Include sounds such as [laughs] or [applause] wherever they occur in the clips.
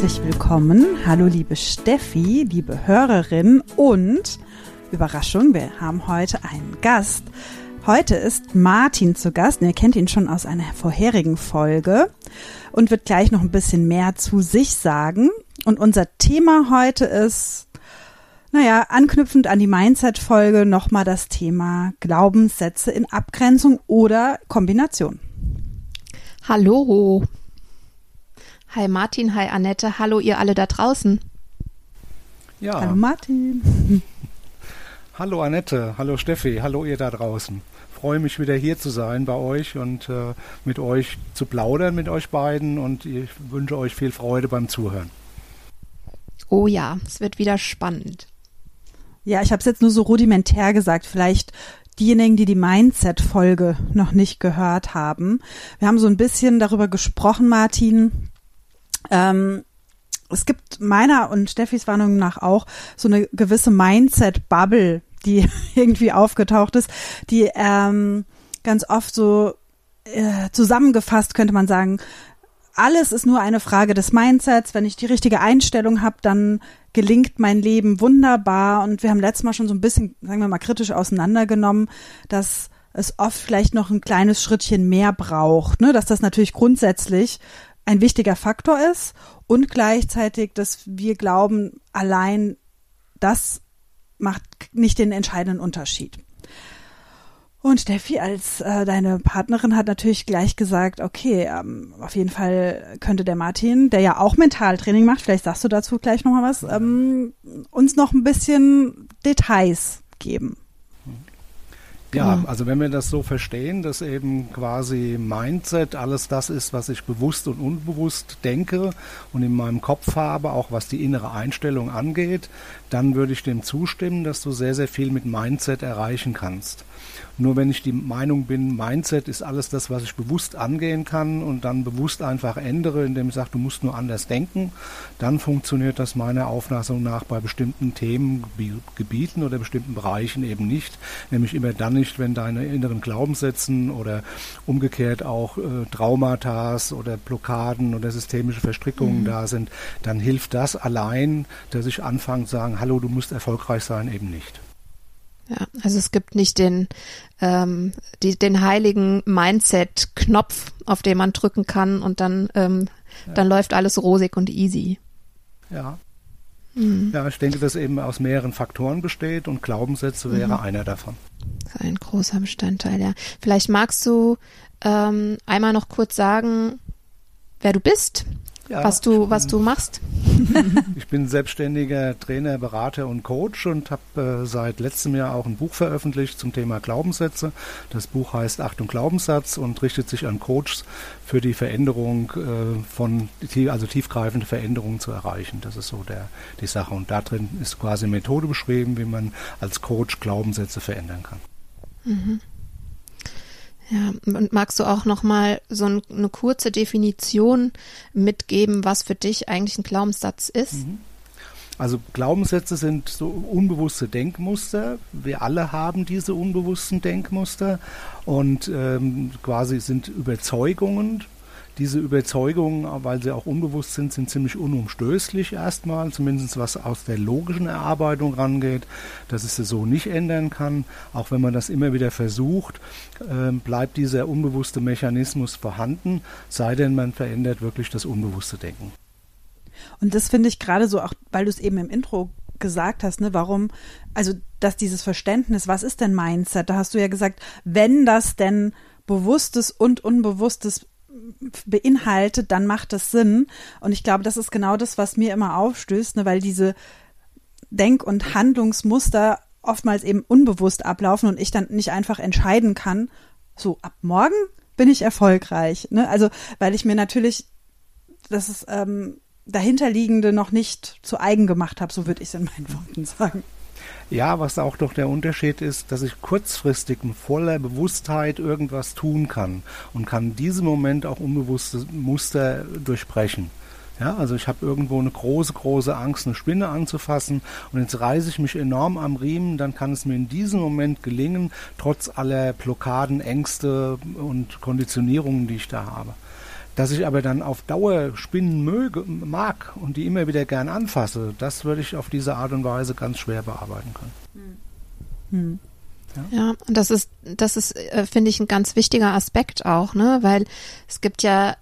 Herzlich willkommen. Hallo liebe Steffi, liebe Hörerin und Überraschung, wir haben heute einen Gast. Heute ist Martin zu Gast. Ihr kennt ihn schon aus einer vorherigen Folge und wird gleich noch ein bisschen mehr zu sich sagen. Und unser Thema heute ist, naja, anknüpfend an die Mindset-Folge nochmal das Thema Glaubenssätze in Abgrenzung oder Kombination. Hallo. Hi Martin, hi Annette, hallo ihr alle da draußen. Ja. Hallo Martin. [laughs] Hallo Annette, hallo Steffi, hallo ihr da draußen. Freue mich wieder hier zu sein bei euch und äh, mit euch zu plaudern mit euch beiden und ich wünsche euch viel Freude beim Zuhören. Oh ja, es wird wieder spannend. Ja, ich habe es jetzt nur so rudimentär gesagt. Vielleicht diejenigen, die die Mindset-Folge noch nicht gehört haben. Wir haben so ein bisschen darüber gesprochen, Martin, ähm, es gibt meiner und Steffis Warnung nach auch so eine gewisse Mindset-Bubble, die [laughs] irgendwie aufgetaucht ist, die ähm, ganz oft so äh, zusammengefasst könnte man sagen, alles ist nur eine Frage des Mindsets. Wenn ich die richtige Einstellung habe, dann gelingt mein Leben wunderbar. Und wir haben letztes Mal schon so ein bisschen, sagen wir mal, kritisch auseinandergenommen, dass es oft vielleicht noch ein kleines Schrittchen mehr braucht, ne? dass das natürlich grundsätzlich ein wichtiger Faktor ist und gleichzeitig, dass wir glauben, allein das macht nicht den entscheidenden Unterschied. Und Steffi als äh, deine Partnerin hat natürlich gleich gesagt, okay, ähm, auf jeden Fall könnte der Martin, der ja auch Mentaltraining macht, vielleicht sagst du dazu gleich nochmal was, ähm, uns noch ein bisschen Details geben. Ja, genau. also wenn wir das so verstehen, dass eben quasi Mindset alles das ist, was ich bewusst und unbewusst denke und in meinem Kopf habe, auch was die innere Einstellung angeht, dann würde ich dem zustimmen, dass du sehr, sehr viel mit Mindset erreichen kannst. Nur wenn ich die Meinung bin, Mindset ist alles das, was ich bewusst angehen kann und dann bewusst einfach ändere, indem ich sage, du musst nur anders denken, dann funktioniert das meiner Auffassung nach bei bestimmten Themengebieten oder bestimmten Bereichen eben nicht. Nämlich immer dann nicht, wenn deine inneren Glaubenssätzen oder umgekehrt auch äh, Traumata oder Blockaden oder systemische Verstrickungen mhm. da sind, dann hilft das allein, dass ich anfange zu sagen, hallo, du musst erfolgreich sein, eben nicht. Ja, also es gibt nicht den, ähm, die, den heiligen Mindset-Knopf, auf den man drücken kann und dann, ähm, ja. dann läuft alles rosig und easy. Ja. Mhm. Ja, ich denke, dass eben aus mehreren Faktoren besteht und Glaubenssätze wäre mhm. einer davon. Ein großer Bestandteil, ja. Vielleicht magst du ähm, einmal noch kurz sagen, wer du bist, ja, was du, was du machst. [laughs] ich bin selbstständiger Trainer, Berater und Coach und habe äh, seit letztem Jahr auch ein Buch veröffentlicht zum Thema Glaubenssätze. Das Buch heißt Achtung Glaubenssatz und richtet sich an Coaches für die Veränderung äh, von, also tiefgreifende Veränderungen zu erreichen. Das ist so der, die Sache. Und da drin ist quasi eine Methode beschrieben, wie man als Coach Glaubenssätze verändern kann. Mhm. Ja, und magst du auch noch mal so ein, eine kurze Definition mitgeben, was für dich eigentlich ein Glaubenssatz ist? Mhm. Also Glaubenssätze sind so unbewusste Denkmuster. Wir alle haben diese unbewussten Denkmuster und ähm, quasi sind Überzeugungen, diese Überzeugungen, weil sie auch unbewusst sind, sind ziemlich unumstößlich erstmal, zumindest was aus der logischen Erarbeitung rangeht, dass es so nicht ändern kann. Auch wenn man das immer wieder versucht, äh, bleibt dieser unbewusste Mechanismus vorhanden, sei denn man verändert wirklich das unbewusste Denken. Und das finde ich gerade so, auch weil du es eben im Intro gesagt hast, ne, warum, also, dass dieses Verständnis, was ist denn Mindset? Da hast du ja gesagt, wenn das denn bewusstes und unbewusstes beinhaltet, dann macht das Sinn. Und ich glaube, das ist genau das, was mir immer aufstößt, ne, weil diese Denk- und Handlungsmuster oftmals eben unbewusst ablaufen und ich dann nicht einfach entscheiden kann, so ab morgen bin ich erfolgreich. Ne? Also, weil ich mir natürlich, das ähm, dahinterliegende noch nicht zu eigen gemacht habe, so würde ich es in meinen Worten sagen. Ja, was auch doch der Unterschied ist, dass ich kurzfristig in voller Bewusstheit irgendwas tun kann und kann diesen Moment auch unbewusste Muster durchbrechen. Ja, also ich habe irgendwo eine große, große Angst, eine Spinne anzufassen und jetzt reiße ich mich enorm am Riemen, dann kann es mir in diesem Moment gelingen, trotz aller Blockaden, Ängste und Konditionierungen, die ich da habe. Dass ich aber dann auf Dauer Spinnen möge, mag und die immer wieder gern anfasse, das würde ich auf diese Art und Weise ganz schwer bearbeiten können. Hm. Ja. ja, und das ist, das ist, äh, finde ich, ein ganz wichtiger Aspekt auch, ne, weil es gibt ja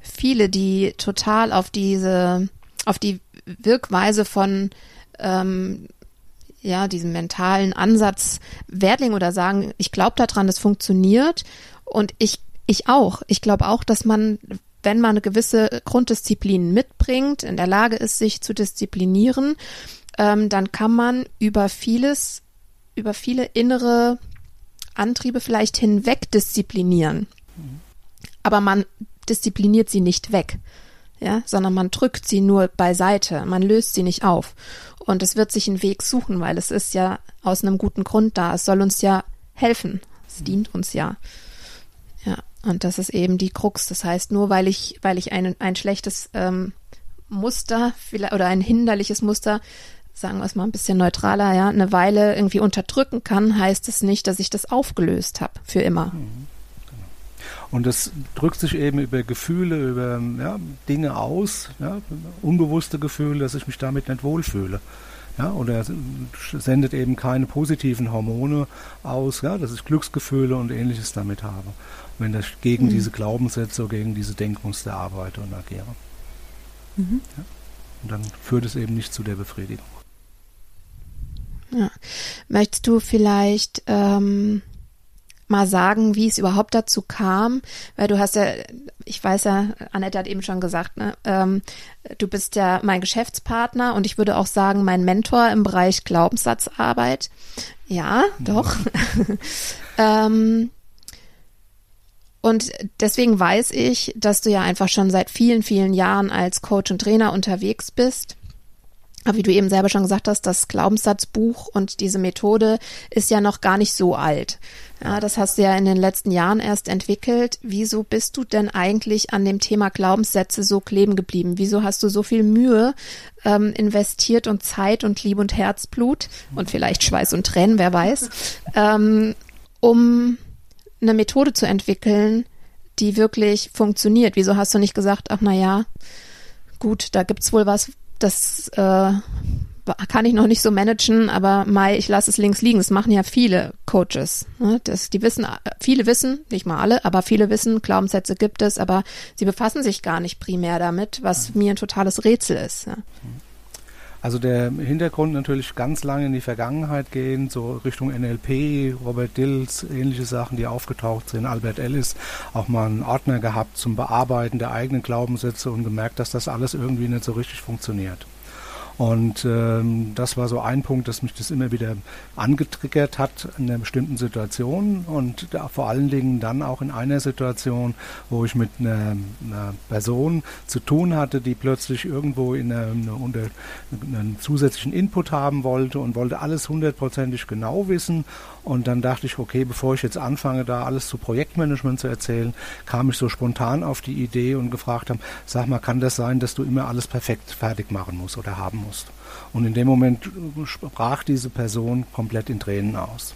viele, die total auf diese, auf die Wirkweise von ähm, ja, diesem mentalen Ansatz Wertling oder sagen, ich glaube daran, das funktioniert und ich ich auch. Ich glaube auch, dass man, wenn man eine gewisse Grunddisziplin mitbringt, in der Lage ist, sich zu disziplinieren, ähm, dann kann man über vieles, über viele innere Antriebe vielleicht hinweg disziplinieren. Aber man diszipliniert sie nicht weg, ja, sondern man drückt sie nur beiseite, man löst sie nicht auf. Und es wird sich einen Weg suchen, weil es ist ja aus einem guten Grund da. Es soll uns ja helfen. Es dient uns ja. Und das ist eben die Krux. Das heißt, nur weil ich, weil ich ein, ein schlechtes ähm, Muster oder ein hinderliches Muster, sagen wir es mal ein bisschen neutraler, ja, eine Weile irgendwie unterdrücken kann, heißt es nicht, dass ich das aufgelöst habe für immer. Mhm. Genau. Und das drückt sich eben über Gefühle, über ja, Dinge aus, ja, unbewusste Gefühle, dass ich mich damit nicht wohlfühle. Ja, oder sendet eben keine positiven Hormone aus, ja, dass ich Glücksgefühle und ähnliches damit habe wenn ich gegen mhm. diese Glaubenssätze, gegen diese Denkmuster arbeite und agiere. Mhm. Ja? Und dann führt es eben nicht zu der Befriedigung. Ja. Möchtest du vielleicht ähm, mal sagen, wie es überhaupt dazu kam? Weil du hast ja, ich weiß ja, Annette hat eben schon gesagt, ne, ähm, du bist ja mein Geschäftspartner und ich würde auch sagen, mein Mentor im Bereich Glaubenssatzarbeit. Ja, doch. [laughs] ähm, und deswegen weiß ich, dass du ja einfach schon seit vielen, vielen Jahren als Coach und Trainer unterwegs bist. Aber wie du eben selber schon gesagt hast, das Glaubenssatzbuch und diese Methode ist ja noch gar nicht so alt. Ja, das hast du ja in den letzten Jahren erst entwickelt. Wieso bist du denn eigentlich an dem Thema Glaubenssätze so kleben geblieben? Wieso hast du so viel Mühe ähm, investiert und Zeit und Liebe und Herzblut und vielleicht Schweiß und Tränen, wer weiß, ähm, um eine Methode zu entwickeln, die wirklich funktioniert. Wieso hast du nicht gesagt, ach na ja, gut, da gibt's wohl was, das äh, kann ich noch nicht so managen, aber Mai, ich lasse es links liegen. Das machen ja viele Coaches. Ne? Das, die wissen, viele wissen, nicht mal alle, aber viele wissen, Glaubenssätze gibt es, aber sie befassen sich gar nicht primär damit, was mir ein totales Rätsel ist. Ja. Also der Hintergrund natürlich ganz lange in die Vergangenheit gehen, so Richtung NLP, Robert Dills, ähnliche Sachen, die aufgetaucht sind. Albert Ellis auch mal einen Ordner gehabt zum Bearbeiten der eigenen Glaubenssätze und gemerkt, dass das alles irgendwie nicht so richtig funktioniert. Und ähm, das war so ein Punkt, dass mich das immer wieder angetriggert hat in einer bestimmten Situation und da, vor allen Dingen dann auch in einer Situation, wo ich mit einer, einer Person zu tun hatte, die plötzlich irgendwo in einer, eine, unter, einen zusätzlichen Input haben wollte und wollte alles hundertprozentig genau wissen und dann dachte ich, okay, bevor ich jetzt anfange, da alles zu Projektmanagement zu erzählen, kam ich so spontan auf die Idee und gefragt haben, sag mal, kann das sein, dass du immer alles perfekt fertig machen musst oder haben musst? Und in dem Moment sprach diese Person komplett in Tränen aus.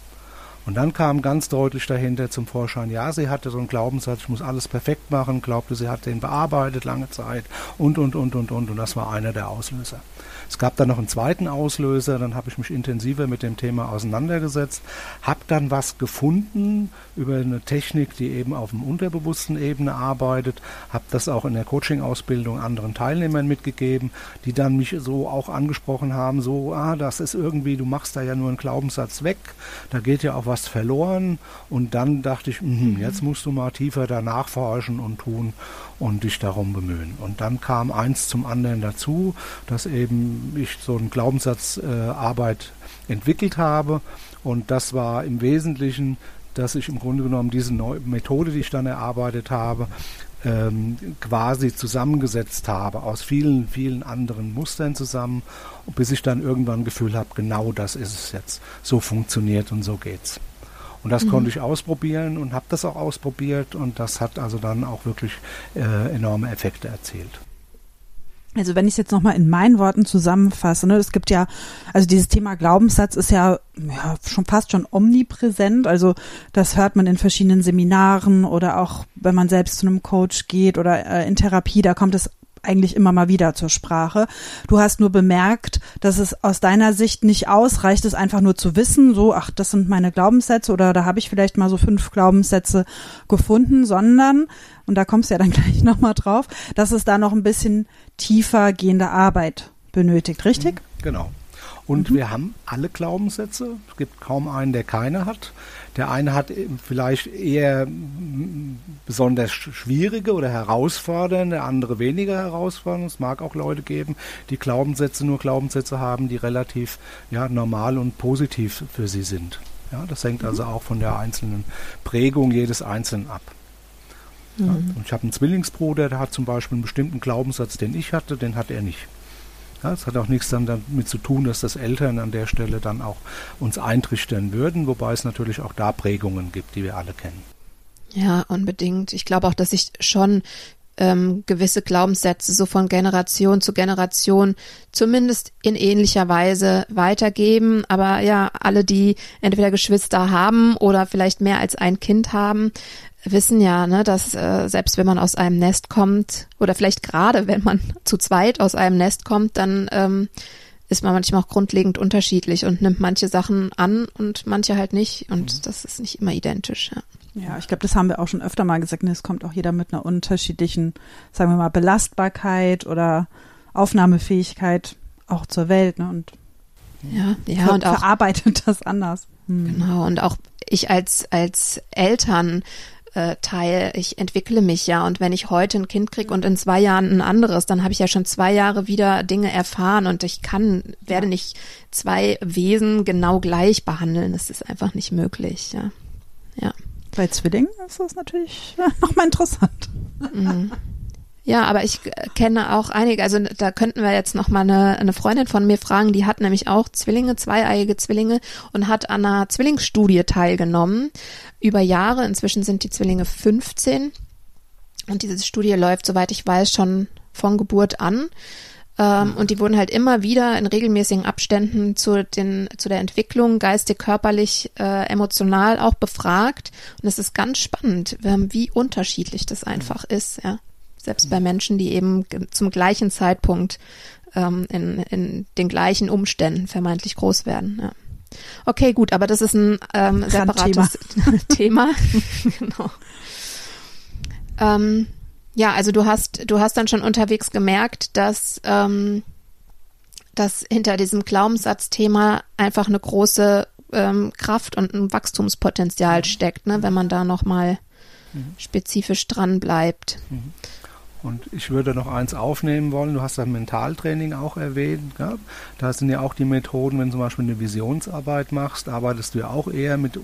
Und dann kam ganz deutlich dahinter zum Vorschein, ja, sie hatte so einen Glaubenssatz, ich muss alles perfekt machen, glaubte, sie hat den bearbeitet lange Zeit und, und, und, und, und. Und das war einer der Auslöser. Es gab dann noch einen zweiten Auslöser, dann habe ich mich intensiver mit dem Thema auseinandergesetzt, habe dann was gefunden über eine Technik, die eben auf dem unterbewussten Ebene arbeitet, habe das auch in der Coaching-Ausbildung anderen Teilnehmern mitgegeben, die dann mich so auch angesprochen haben, so, ah, das ist irgendwie, du machst da ja nur einen Glaubenssatz weg, da geht ja auch was verloren und dann dachte ich, mh, jetzt musst du mal tiefer danach forschen und tun und dich darum bemühen. Und dann kam eins zum anderen dazu, dass eben ich so einen Glaubenssatzarbeit äh, entwickelt habe. Und das war im Wesentlichen, dass ich im Grunde genommen diese neue Methode, die ich dann erarbeitet habe, ähm, quasi zusammengesetzt habe, aus vielen, vielen anderen Mustern zusammen, bis ich dann irgendwann ein Gefühl habe, genau das ist es jetzt. So funktioniert und so geht's. Und das mhm. konnte ich ausprobieren und habe das auch ausprobiert und das hat also dann auch wirklich äh, enorme Effekte erzielt. Also wenn ich es jetzt nochmal in meinen Worten zusammenfasse, ne, es gibt ja, also dieses Thema Glaubenssatz ist ja, ja schon fast schon omnipräsent. Also das hört man in verschiedenen Seminaren oder auch wenn man selbst zu einem Coach geht oder äh, in Therapie, da kommt es eigentlich immer mal wieder zur Sprache. Du hast nur bemerkt, dass es aus deiner Sicht nicht ausreicht, es einfach nur zu wissen, so, ach, das sind meine Glaubenssätze oder da habe ich vielleicht mal so fünf Glaubenssätze gefunden, sondern, und da kommst du ja dann [laughs] gleich nochmal drauf, dass es da noch ein bisschen tiefer gehende Arbeit benötigt, richtig? Mhm, genau. Und mhm. wir haben alle Glaubenssätze. Es gibt kaum einen, der keine hat. Der eine hat vielleicht eher besonders schwierige oder herausfordernde, der andere weniger herausfordernde. Es mag auch Leute geben, die Glaubenssätze nur Glaubenssätze haben, die relativ ja, normal und positiv für sie sind. Ja, das hängt also auch von der einzelnen Prägung jedes Einzelnen ab. Ja, mhm. und ich habe einen Zwillingsbruder, der hat zum Beispiel einen bestimmten Glaubenssatz, den ich hatte, den hat er nicht. Ja, es hat auch nichts dann damit zu tun, dass das Eltern an der Stelle dann auch uns eintrichtern würden, wobei es natürlich auch da Prägungen gibt, die wir alle kennen. Ja, unbedingt. Ich glaube auch, dass sich schon ähm, gewisse Glaubenssätze so von Generation zu Generation zumindest in ähnlicher Weise weitergeben. Aber ja, alle, die entweder Geschwister haben oder vielleicht mehr als ein Kind haben, wissen ja, ne, dass äh, selbst wenn man aus einem Nest kommt oder vielleicht gerade wenn man [laughs] zu zweit aus einem Nest kommt, dann ähm, ist man manchmal auch grundlegend unterschiedlich und nimmt manche Sachen an und manche halt nicht und mhm. das ist nicht immer identisch. Ja. Ja, ich glaube, das haben wir auch schon öfter mal gesagt. Ne, es kommt auch jeder mit einer unterschiedlichen, sagen wir mal, Belastbarkeit oder Aufnahmefähigkeit auch zur Welt. Ne? Und ja, ja, ver und auch verarbeitet [laughs] das anders. Hm. Genau, und auch ich als, als Eltern äh, Teil. Ich entwickle mich ja und wenn ich heute ein Kind kriege und in zwei Jahren ein anderes, dann habe ich ja schon zwei Jahre wieder Dinge erfahren und ich kann, werde nicht zwei Wesen genau gleich behandeln. Das ist einfach nicht möglich, ja. Ja. Bei Zwillingen ist das natürlich [laughs] nochmal interessant. Mhm. Ja, aber ich kenne auch einige, also da könnten wir jetzt noch mal eine, eine Freundin von mir fragen, die hat nämlich auch Zwillinge, zweieiige Zwillinge und hat an einer Zwillingsstudie teilgenommen über Jahre. Inzwischen sind die Zwillinge 15 und diese Studie läuft, soweit ich weiß, schon von Geburt an. Ähm, und die wurden halt immer wieder in regelmäßigen Abständen zu, den, zu der Entwicklung geistig, körperlich, äh, emotional auch befragt. Und es ist ganz spannend, wie unterschiedlich das einfach ist, ja selbst bei Menschen, die eben zum gleichen Zeitpunkt ähm, in, in den gleichen Umständen vermeintlich groß werden. Ja. Okay, gut, aber das ist ein ähm, separates [laughs] Thema. genau. Ähm, ja, also du hast, du hast dann schon unterwegs gemerkt, dass, ähm, dass hinter diesem Glaubenssatzthema einfach eine große ähm, Kraft und ein Wachstumspotenzial steckt, ne, wenn man da nochmal mhm. spezifisch dran bleibt. Mhm. Und ich würde noch eins aufnehmen wollen. Du hast das Mentaltraining auch erwähnt. Ja? Da sind ja auch die Methoden, wenn du zum Beispiel eine Visionsarbeit machst, arbeitest du ja auch eher mit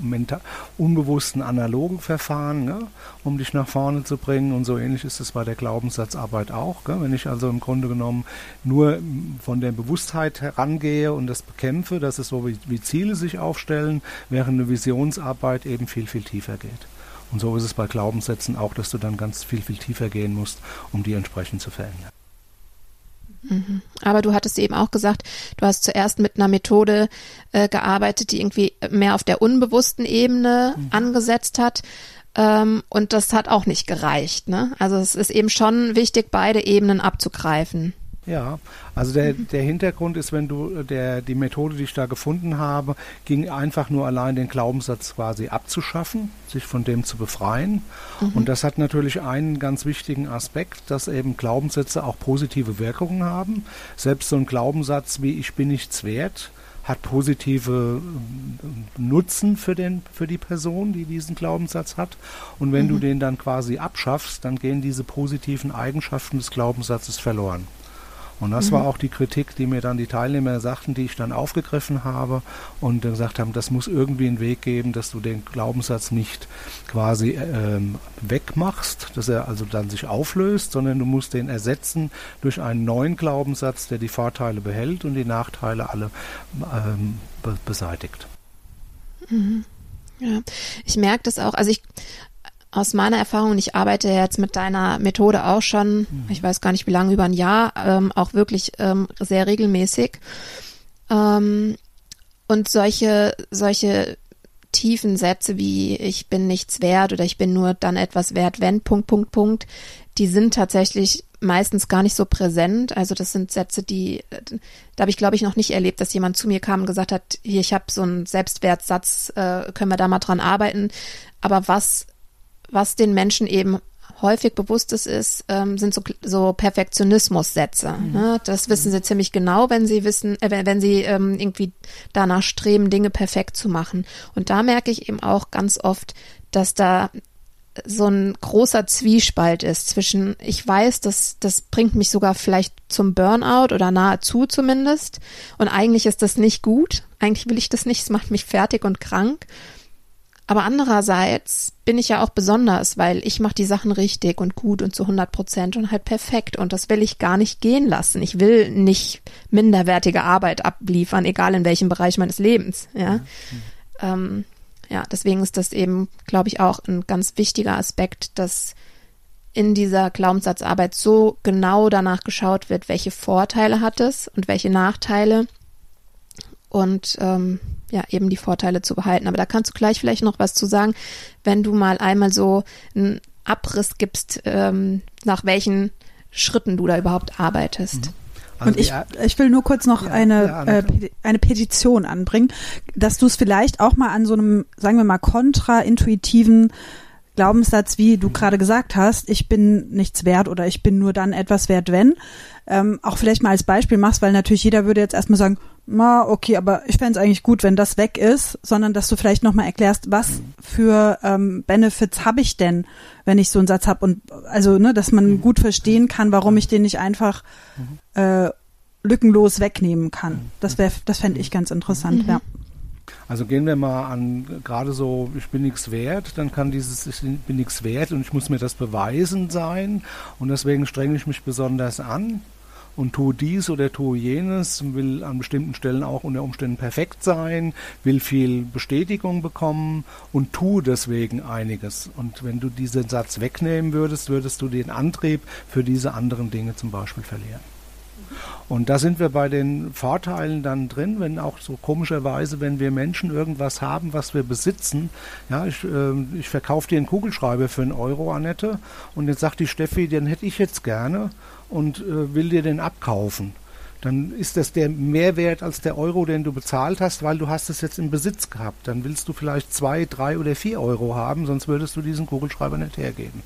unbewussten analogen Verfahren, ja? um dich nach vorne zu bringen. Und so ähnlich ist es bei der Glaubenssatzarbeit auch. Ja? Wenn ich also im Grunde genommen nur von der Bewusstheit herangehe und das bekämpfe, das ist so, wie, wie Ziele sich aufstellen, während eine Visionsarbeit eben viel, viel tiefer geht. Und so ist es bei Glaubenssätzen auch, dass du dann ganz viel, viel tiefer gehen musst, um die entsprechend zu verändern. Mhm. Aber du hattest eben auch gesagt, du hast zuerst mit einer Methode äh, gearbeitet, die irgendwie mehr auf der unbewussten Ebene mhm. angesetzt hat. Ähm, und das hat auch nicht gereicht. Ne? Also es ist eben schon wichtig, beide Ebenen abzugreifen. Ja, also der, der Hintergrund ist, wenn du der die Methode, die ich da gefunden habe, ging einfach nur allein den Glaubenssatz quasi abzuschaffen, sich von dem zu befreien. Mhm. Und das hat natürlich einen ganz wichtigen Aspekt, dass eben Glaubenssätze auch positive Wirkungen haben. Selbst so ein Glaubenssatz wie ich bin nichts wert hat positive äh, Nutzen für den für die Person, die diesen Glaubenssatz hat. Und wenn mhm. du den dann quasi abschaffst, dann gehen diese positiven Eigenschaften des Glaubenssatzes verloren. Und das mhm. war auch die Kritik, die mir dann die Teilnehmer sagten, die ich dann aufgegriffen habe und gesagt haben, das muss irgendwie einen Weg geben, dass du den Glaubenssatz nicht quasi ähm, wegmachst, dass er also dann sich auflöst, sondern du musst den ersetzen durch einen neuen Glaubenssatz, der die Vorteile behält und die Nachteile alle ähm, be beseitigt. Mhm. Ja, ich merke das auch. Also ich aus meiner Erfahrung, ich arbeite jetzt mit deiner Methode auch schon, mhm. ich weiß gar nicht wie lange, über ein Jahr, ähm, auch wirklich ähm, sehr regelmäßig. Ähm, und solche, solche tiefen Sätze wie ich bin nichts wert oder ich bin nur dann etwas wert, wenn, Punkt, Punkt, Punkt, die sind tatsächlich meistens gar nicht so präsent. Also das sind Sätze, die, da habe ich glaube ich noch nicht erlebt, dass jemand zu mir kam und gesagt hat, hier, ich habe so einen Selbstwertsatz, äh, können wir da mal dran arbeiten. Aber was was den Menschen eben häufig bewusst ist, ähm, sind so, so Perfektionismus-Sätze. Mhm. Ne? Das wissen sie ziemlich genau, wenn sie wissen, äh, wenn, wenn sie ähm, irgendwie danach streben, Dinge perfekt zu machen. Und da merke ich eben auch ganz oft, dass da so ein großer Zwiespalt ist zwischen, ich weiß, dass das bringt mich sogar vielleicht zum Burnout oder nahezu zumindest. Und eigentlich ist das nicht gut. Eigentlich will ich das nicht. Es macht mich fertig und krank. Aber andererseits bin ich ja auch besonders, weil ich mache die Sachen richtig und gut und zu 100 Prozent und halt perfekt und das will ich gar nicht gehen lassen. Ich will nicht minderwertige Arbeit abliefern, egal in welchem Bereich meines Lebens. Ja, mhm. ähm, ja deswegen ist das eben, glaube ich, auch ein ganz wichtiger Aspekt, dass in dieser Glaubenssatzarbeit so genau danach geschaut wird, welche Vorteile hat es und welche Nachteile und ähm, ja, eben die Vorteile zu behalten. Aber da kannst du gleich vielleicht noch was zu sagen, wenn du mal einmal so einen Abriss gibst, ähm, nach welchen Schritten du da überhaupt arbeitest. Mhm. Also und ich, ich will nur kurz noch ja, eine, ja, äh, eine Petition anbringen, dass du es vielleicht auch mal an so einem, sagen wir mal, kontraintuitiven Glaubenssatz, wie du gerade gesagt hast, ich bin nichts wert oder ich bin nur dann etwas wert, wenn, ähm, auch vielleicht mal als Beispiel machst, weil natürlich jeder würde jetzt erstmal sagen, na, okay, aber ich fände es eigentlich gut, wenn das weg ist, sondern dass du vielleicht nochmal erklärst, was für ähm, Benefits habe ich denn, wenn ich so einen Satz habe und also, ne, dass man gut verstehen kann, warum ich den nicht einfach äh, lückenlos wegnehmen kann. Das wäre, das fände ich ganz interessant, mhm. ja. Also gehen wir mal an, gerade so, ich bin nichts wert, dann kann dieses, ich bin nichts wert und ich muss mir das beweisen sein und deswegen strenge ich mich besonders an und tue dies oder tue jenes, will an bestimmten Stellen auch unter Umständen perfekt sein, will viel Bestätigung bekommen und tue deswegen einiges. Und wenn du diesen Satz wegnehmen würdest, würdest du den Antrieb für diese anderen Dinge zum Beispiel verlieren. Und da sind wir bei den Vorteilen dann drin, wenn auch so komischerweise, wenn wir Menschen irgendwas haben, was wir besitzen. Ja, ich, äh, ich verkaufe dir einen Kugelschreiber für einen Euro, Annette, und jetzt sagt die Steffi, den hätte ich jetzt gerne und äh, will dir den abkaufen dann ist das der Mehrwert als der Euro, den du bezahlt hast, weil du hast es jetzt im Besitz gehabt. Dann willst du vielleicht zwei, drei oder vier Euro haben, sonst würdest du diesen Kugelschreiber nicht hergeben.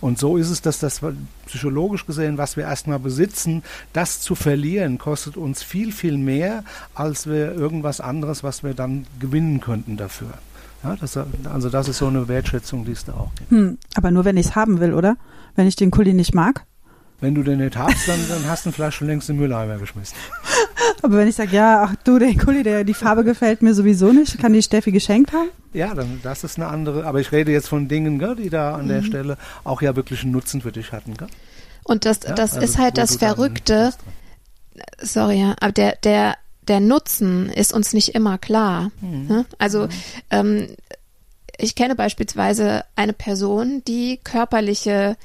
Und so ist es, dass das psychologisch gesehen, was wir erstmal besitzen, das zu verlieren, kostet uns viel, viel mehr, als wir irgendwas anderes, was wir dann gewinnen könnten dafür. Ja, das, also das ist so eine Wertschätzung, die es da auch gibt. Hm, aber nur wenn ich es haben will, oder? Wenn ich den Kuli nicht mag? Wenn du den nicht hast, dann, dann hast du ihn vielleicht schon längst in den Mülleimer geschmissen. Aber wenn ich sage, ja, ach du, der Kuli, der, die Farbe gefällt mir sowieso nicht, kann die Steffi geschenkt haben? Ja, dann das ist eine andere. Aber ich rede jetzt von Dingen, gell, die da an mhm. der Stelle auch ja wirklich einen Nutzen für dich hatten. Gell? Und das, ja, das also ist halt das Verrückte. Sorry, ja, aber der, der, der Nutzen ist uns nicht immer klar. Mhm. Ne? Also mhm. ähm, ich kenne beispielsweise eine Person, die körperliche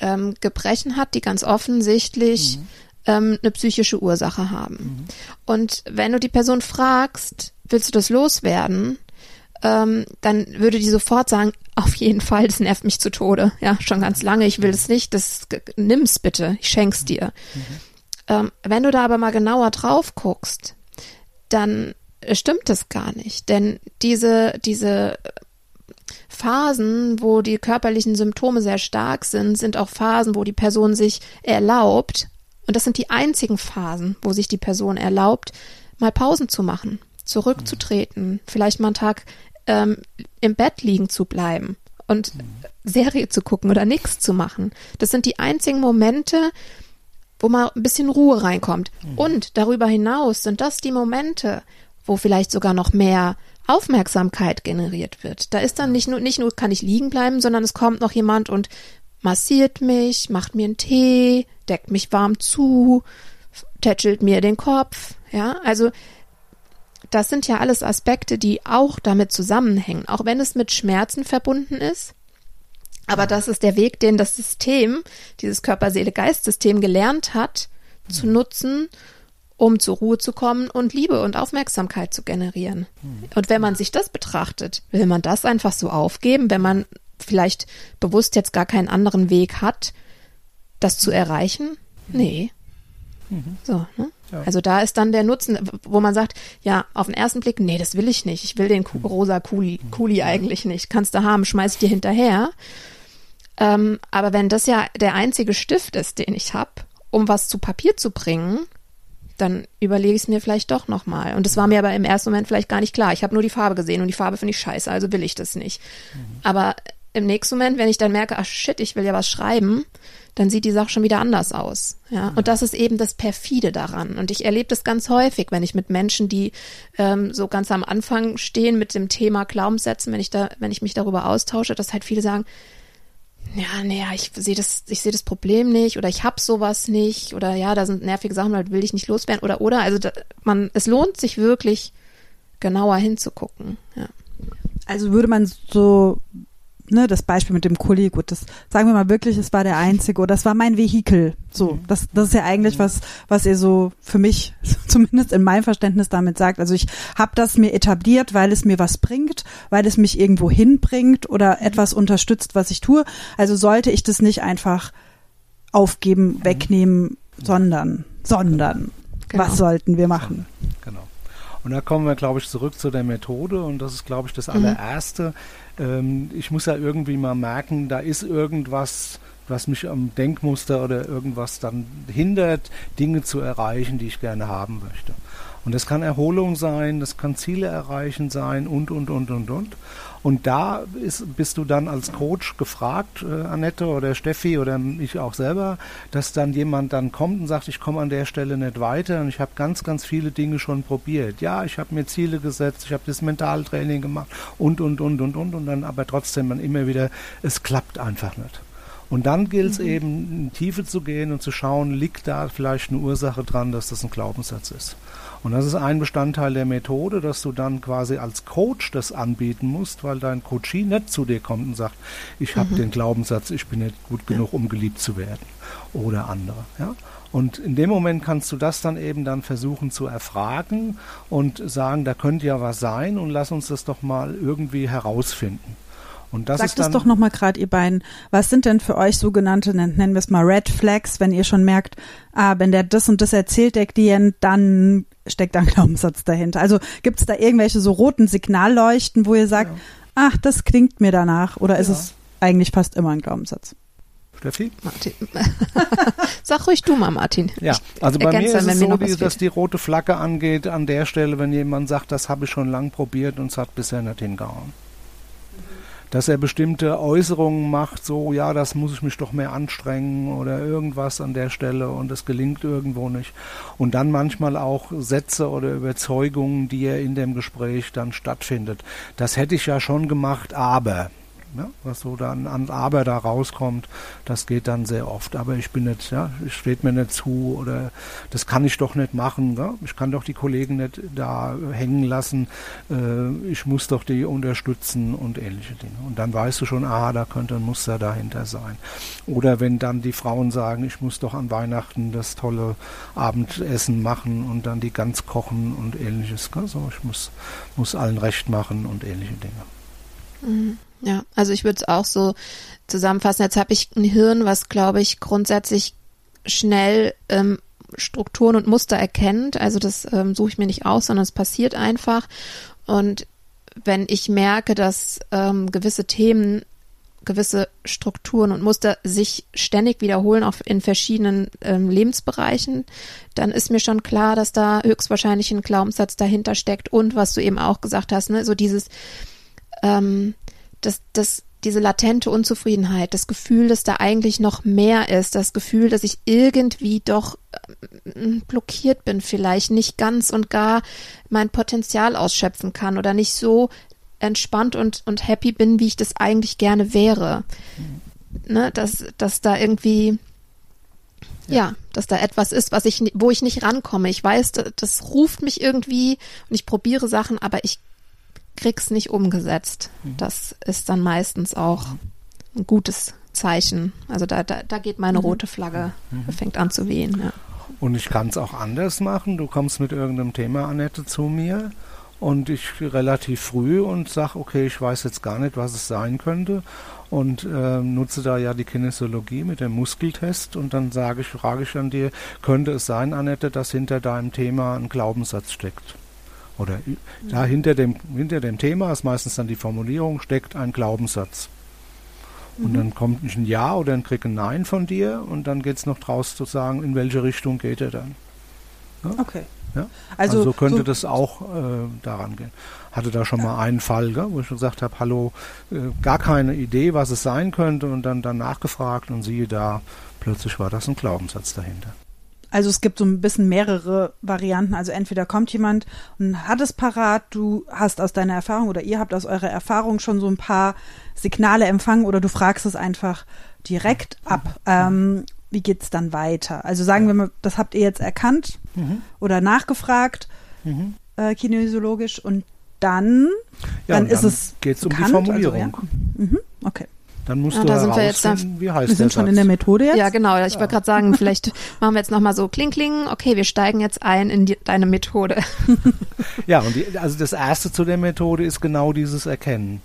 ähm, Gebrechen hat, die ganz offensichtlich mhm. ähm, eine psychische Ursache haben. Mhm. Und wenn du die Person fragst, willst du das loswerden? Ähm, dann würde die sofort sagen, auf jeden Fall, das nervt mich zu Tode. Ja, schon ganz lange, ich will es nicht, das nimm's bitte, ich schenk's dir. Mhm. Ähm, wenn du da aber mal genauer drauf guckst, dann stimmt das gar nicht. Denn diese, diese Phasen, wo die körperlichen Symptome sehr stark sind, sind auch Phasen, wo die Person sich erlaubt, und das sind die einzigen Phasen, wo sich die Person erlaubt, mal Pausen zu machen, zurückzutreten, vielleicht mal einen Tag ähm, im Bett liegen zu bleiben und Serie zu gucken oder nichts zu machen. Das sind die einzigen Momente, wo mal ein bisschen Ruhe reinkommt. Mhm. Und darüber hinaus sind das die Momente, wo vielleicht sogar noch mehr Aufmerksamkeit generiert wird. Da ist dann nicht nur, nicht nur kann ich liegen bleiben, sondern es kommt noch jemand und massiert mich, macht mir einen Tee, deckt mich warm zu, tätschelt mir den Kopf, ja, also das sind ja alles Aspekte, die auch damit zusammenhängen, auch wenn es mit Schmerzen verbunden ist. Aber das ist der Weg, den das System, dieses Körper-Seele-Geist-System gelernt hat, zu nutzen, um zur Ruhe zu kommen und Liebe und Aufmerksamkeit zu generieren. Und wenn man sich das betrachtet, will man das einfach so aufgeben, wenn man vielleicht bewusst jetzt gar keinen anderen Weg hat, das zu erreichen? Nee. Mhm. So, ne? Ja. Also da ist dann der Nutzen, wo man sagt, ja, auf den ersten Blick, nee, das will ich nicht. Ich will den rosa Kuli, Kuli eigentlich nicht. Kannst du haben, schmeiß ich dir hinterher. Ähm, aber wenn das ja der einzige Stift ist, den ich habe, um was zu Papier zu bringen, dann überlege ich es mir vielleicht doch nochmal. Und das war mir aber im ersten Moment vielleicht gar nicht klar. Ich habe nur die Farbe gesehen und die Farbe finde ich scheiße, also will ich das nicht. Mhm. Aber im nächsten Moment, wenn ich dann merke, ach shit, ich will ja was schreiben, dann sieht die Sache schon wieder anders aus. Ja, und das ist eben das perfide daran. Und ich erlebe das ganz häufig, wenn ich mit Menschen, die ähm, so ganz am Anfang stehen mit dem Thema Glaubenssätzen, wenn ich da, wenn ich mich darüber austausche, dass halt viele sagen, ja, nee, ich sehe das, ich sehe das Problem nicht oder ich hab sowas nicht oder ja, da sind nervige Sachen, halt will ich nicht loswerden oder oder. Also da, man, es lohnt sich wirklich genauer hinzugucken. Ja. Also würde man so ne, das Beispiel mit dem Kuli, gut, das sagen wir mal wirklich, es war der einzige oder das war mein Vehikel. So, mhm. das, das ist ja eigentlich was, was ihr so für mich, [laughs] zumindest in meinem Verständnis damit sagt. Also ich habe das mir etabliert, weil es mir was bringt, weil es mich irgendwo hinbringt oder etwas unterstützt, was ich tue. Also sollte ich das nicht einfach aufgeben, mhm. wegnehmen, sondern, sondern, genau. was sollten wir machen? Genau. Und da kommen wir, glaube ich, zurück zu der Methode und das ist, glaube ich, das mhm. Ähm, ich muss ja irgendwie mal merken, da ist irgendwas, was mich am Denkmuster oder irgendwas dann hindert, Dinge zu erreichen, die ich gerne haben möchte. Und das kann Erholung sein, das kann Ziele erreichen sein und, und, und, und, und. Und da ist, bist du dann als Coach gefragt, äh, Annette oder Steffi oder ich auch selber, dass dann jemand dann kommt und sagt, ich komme an der Stelle nicht weiter und ich habe ganz, ganz viele Dinge schon probiert. Ja, ich habe mir Ziele gesetzt, ich habe das Mentaltraining gemacht und, und, und, und, und, und dann aber trotzdem man immer wieder, es klappt einfach nicht. Und dann gilt es mhm. eben, in Tiefe zu gehen und zu schauen, liegt da vielleicht eine Ursache dran, dass das ein Glaubenssatz ist. Und das ist ein Bestandteil der Methode, dass du dann quasi als Coach das anbieten musst, weil dein Coachie nicht zu dir kommt und sagt, ich habe mhm. den Glaubenssatz, ich bin nicht gut genug, um geliebt zu werden oder andere. Ja? Und in dem Moment kannst du das dann eben dann versuchen zu erfragen und sagen, da könnte ja was sein und lass uns das doch mal irgendwie herausfinden. Und das Sagt ist dann, es doch nochmal gerade, ihr beiden. Was sind denn für euch sogenannte, nennen wir es mal Red Flags, wenn ihr schon merkt, ah, wenn der das und das erzählt, der Klient, dann steckt da ein Glaubenssatz dahinter. Also gibt es da irgendwelche so roten Signalleuchten, wo ihr sagt, ja. ach, das klingt mir danach, oder ist ja. es eigentlich fast immer ein Glaubenssatz? Steffi? Martin. [laughs] Sag ruhig du mal, Martin. Ja, also bei mir ist es so, die, dass die rote Flagge angeht an der Stelle, wenn jemand sagt, das habe ich schon lang probiert und es hat bisher nicht hingehauen dass er bestimmte Äußerungen macht, so ja, das muss ich mich doch mehr anstrengen oder irgendwas an der Stelle und es gelingt irgendwo nicht. Und dann manchmal auch Sätze oder Überzeugungen, die er in dem Gespräch dann stattfindet. Das hätte ich ja schon gemacht, aber ja, was so dann an Aber da rauskommt, das geht dann sehr oft. Aber ich bin nicht, ja, es steht mir nicht zu oder das kann ich doch nicht machen. Ja? Ich kann doch die Kollegen nicht da hängen lassen. Äh, ich muss doch die unterstützen und ähnliche Dinge. Und dann weißt du schon, aha, da könnte ein Muster dahinter sein. Oder wenn dann die Frauen sagen, ich muss doch an Weihnachten das tolle Abendessen machen und dann die Gans kochen und ähnliches. Also ich muss, muss allen recht machen und ähnliche Dinge. Mhm. Ja, also ich würde es auch so zusammenfassen. Jetzt habe ich ein Hirn, was, glaube ich, grundsätzlich schnell ähm, Strukturen und Muster erkennt. Also das ähm, suche ich mir nicht aus, sondern es passiert einfach. Und wenn ich merke, dass ähm, gewisse Themen, gewisse Strukturen und Muster sich ständig wiederholen, auch in verschiedenen ähm, Lebensbereichen, dann ist mir schon klar, dass da höchstwahrscheinlich ein Glaubenssatz dahinter steckt und was du eben auch gesagt hast, ne, so dieses ähm, dass, dass diese latente Unzufriedenheit, das Gefühl, dass da eigentlich noch mehr ist, das Gefühl, dass ich irgendwie doch äh, blockiert bin, vielleicht nicht ganz und gar mein Potenzial ausschöpfen kann oder nicht so entspannt und, und happy bin, wie ich das eigentlich gerne wäre. Mhm. Ne, dass, dass da irgendwie ja. ja. dass da etwas ist, was ich, wo ich nicht rankomme. Ich weiß, das, das ruft mich irgendwie und ich probiere Sachen, aber ich krieg's nicht umgesetzt. Mhm. Das ist dann meistens auch ein gutes Zeichen. Also da, da, da geht meine mhm. rote Flagge, mhm. fängt an zu wehen. Ja. Und ich kann es auch anders machen. Du kommst mit irgendeinem Thema, Annette, zu mir und ich relativ früh und sag, okay, ich weiß jetzt gar nicht, was es sein könnte und äh, nutze da ja die Kinesiologie mit dem Muskeltest und dann sage ich, frage ich an dir, könnte es sein, Annette, dass hinter deinem Thema ein Glaubenssatz steckt? Oder da hinter dem, hinter dem Thema ist meistens dann die Formulierung, steckt ein Glaubenssatz. Und mhm. dann kommt ein Ja oder ein Krieg ein Nein von dir und dann geht es noch draus zu sagen, in welche Richtung geht er dann. Ja? Okay. Ja? Also, also, könnte so das auch äh, daran gehen. Hatte da schon ja. mal einen Fall, gell, wo ich gesagt habe, hallo, äh, gar keine Idee, was es sein könnte und dann, dann nachgefragt und siehe da, plötzlich war das ein Glaubenssatz dahinter. Also es gibt so ein bisschen mehrere Varianten. Also entweder kommt jemand und hat es parat, du hast aus deiner Erfahrung oder ihr habt aus eurer Erfahrung schon so ein paar Signale empfangen oder du fragst es einfach direkt ab. Ähm, wie geht's dann weiter? Also sagen wir mal, das habt ihr jetzt erkannt mhm. oder nachgefragt, mhm. äh, kinesiologisch und dann, ja, dann, und dann ist es geht's bekannt, um die Formulierung. Also, ja. mhm. Okay. Dann musst ja, du da sind wir jetzt da, wie heißt Wir sind schon Satz? in der Methode jetzt? Ja, genau. Ich wollte gerade sagen, [laughs] vielleicht machen wir jetzt nochmal so kling, kling. Okay, wir steigen jetzt ein in die, deine Methode. [laughs] ja, und die, also das Erste zu der Methode ist genau dieses Erkennen.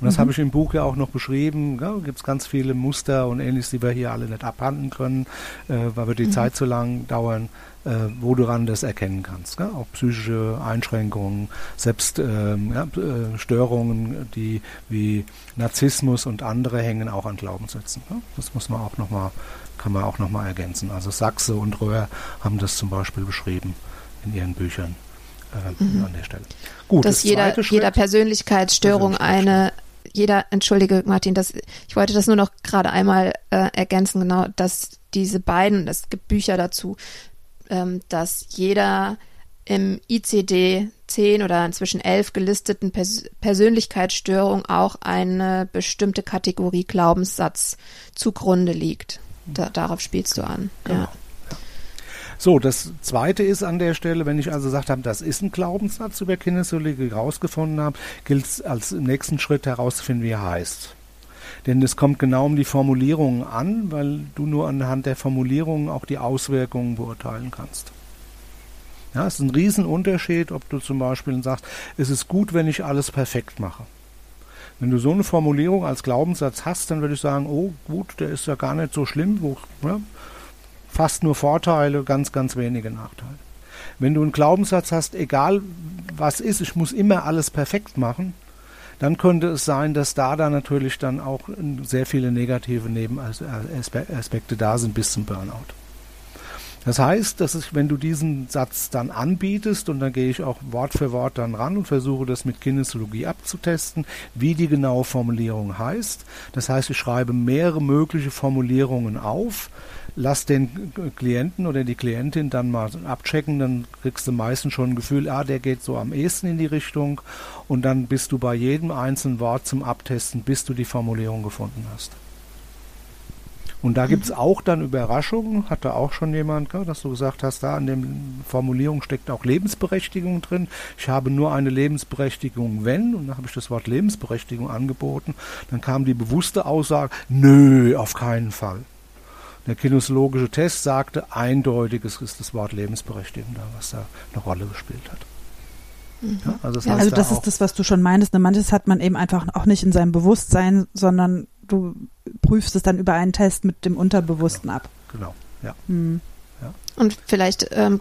Und das mhm. habe ich im Buch ja auch noch beschrieben. Ja, Gibt es ganz viele Muster und ähnliches, die wir hier alle nicht abhandeln können, äh, weil wir die mhm. Zeit zu lang dauern äh, wo du ran das erkennen kannst. Gell? Auch psychische Einschränkungen, selbst ähm, ja, äh, Störungen, die wie Narzissmus und andere hängen auch an Glaubenssätzen. Gell? Das muss man auch noch mal, kann man auch nochmal ergänzen. Also Sachse und Röhr haben das zum Beispiel beschrieben in ihren Büchern äh, mhm. an der Stelle. Gut, dass jeder, jeder Persönlichkeitsstörung eine jeder, entschuldige Martin, das, ich wollte das nur noch gerade einmal äh, ergänzen, genau, dass diese beiden, es gibt Bücher dazu, ähm, dass jeder im ICD 10 oder inzwischen 11 gelisteten Pers Persönlichkeitsstörung auch eine bestimmte Kategorie Glaubenssatz zugrunde liegt. Da, darauf spielst du an. Genau. Ja. So, das zweite ist an der Stelle, wenn ich also gesagt habe, das ist ein Glaubenssatz über Kinesiologie rausgefunden habe, gilt es als nächsten Schritt herauszufinden, wie er heißt. Denn es kommt genau um die Formulierungen an, weil du nur anhand der Formulierungen auch die Auswirkungen beurteilen kannst. Ja, es ist ein Riesenunterschied, ob du zum Beispiel sagst, es ist gut, wenn ich alles perfekt mache. Wenn du so eine Formulierung als Glaubenssatz hast, dann würde ich sagen, oh gut, der ist ja gar nicht so schlimm, wo, ja, fast nur Vorteile, ganz, ganz wenige Nachteile. Wenn du einen Glaubenssatz hast, egal was ist, ich muss immer alles perfekt machen, dann könnte es sein, dass da dann natürlich dann auch sehr viele negative Nebenaspekte da sind bis zum Burnout. Das heißt, dass ich, wenn du diesen Satz dann anbietest, und dann gehe ich auch Wort für Wort dann ran und versuche das mit Kinesiologie abzutesten, wie die genaue Formulierung heißt. Das heißt, ich schreibe mehrere mögliche Formulierungen auf, lass den Klienten oder die Klientin dann mal abchecken, dann kriegst du meistens schon ein Gefühl, ah, der geht so am ehesten in die Richtung und dann bist du bei jedem einzelnen Wort zum Abtesten, bis du die Formulierung gefunden hast. Und da gibt es auch dann Überraschungen, hatte auch schon jemand, dass du gesagt hast, da an der Formulierung steckt auch Lebensberechtigung drin. Ich habe nur eine Lebensberechtigung, wenn, und dann habe ich das Wort Lebensberechtigung angeboten, dann kam die bewusste Aussage, nö, auf keinen Fall. Der kinesiologische Test sagte eindeutig, es ist das Wort Lebensberechtigung da, was da eine Rolle gespielt hat. Mhm. Ja, also das, ja, also das da ist das, was du schon meinst. Ne? Manches hat man eben einfach auch nicht in seinem Bewusstsein, sondern du prüfst es dann über einen Test mit dem Unterbewussten genau. ab. Genau, ja. Mhm. ja. Und vielleicht ähm,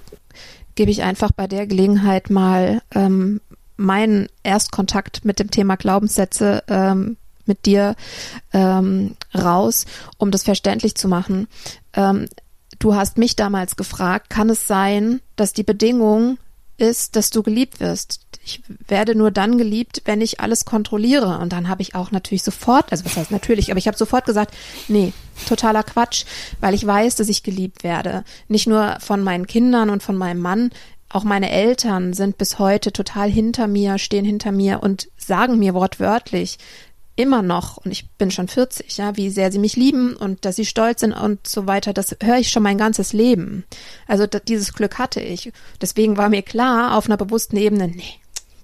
gebe ich einfach bei der Gelegenheit mal ähm, meinen Erstkontakt mit dem Thema Glaubenssätze ähm, mit dir ähm, raus, um das verständlich zu machen. Ähm, du hast mich damals gefragt, kann es sein, dass die Bedingung ist, dass du geliebt wirst? Ich werde nur dann geliebt, wenn ich alles kontrolliere. Und dann habe ich auch natürlich sofort, also was heißt natürlich, aber ich habe sofort gesagt, nee, totaler Quatsch, weil ich weiß, dass ich geliebt werde. Nicht nur von meinen Kindern und von meinem Mann, auch meine Eltern sind bis heute total hinter mir, stehen hinter mir und sagen mir wortwörtlich, immer noch, und ich bin schon 40, ja, wie sehr sie mich lieben und dass sie stolz sind und so weiter, das höre ich schon mein ganzes Leben. Also dieses Glück hatte ich. Deswegen war mir klar, auf einer bewussten Ebene, nee,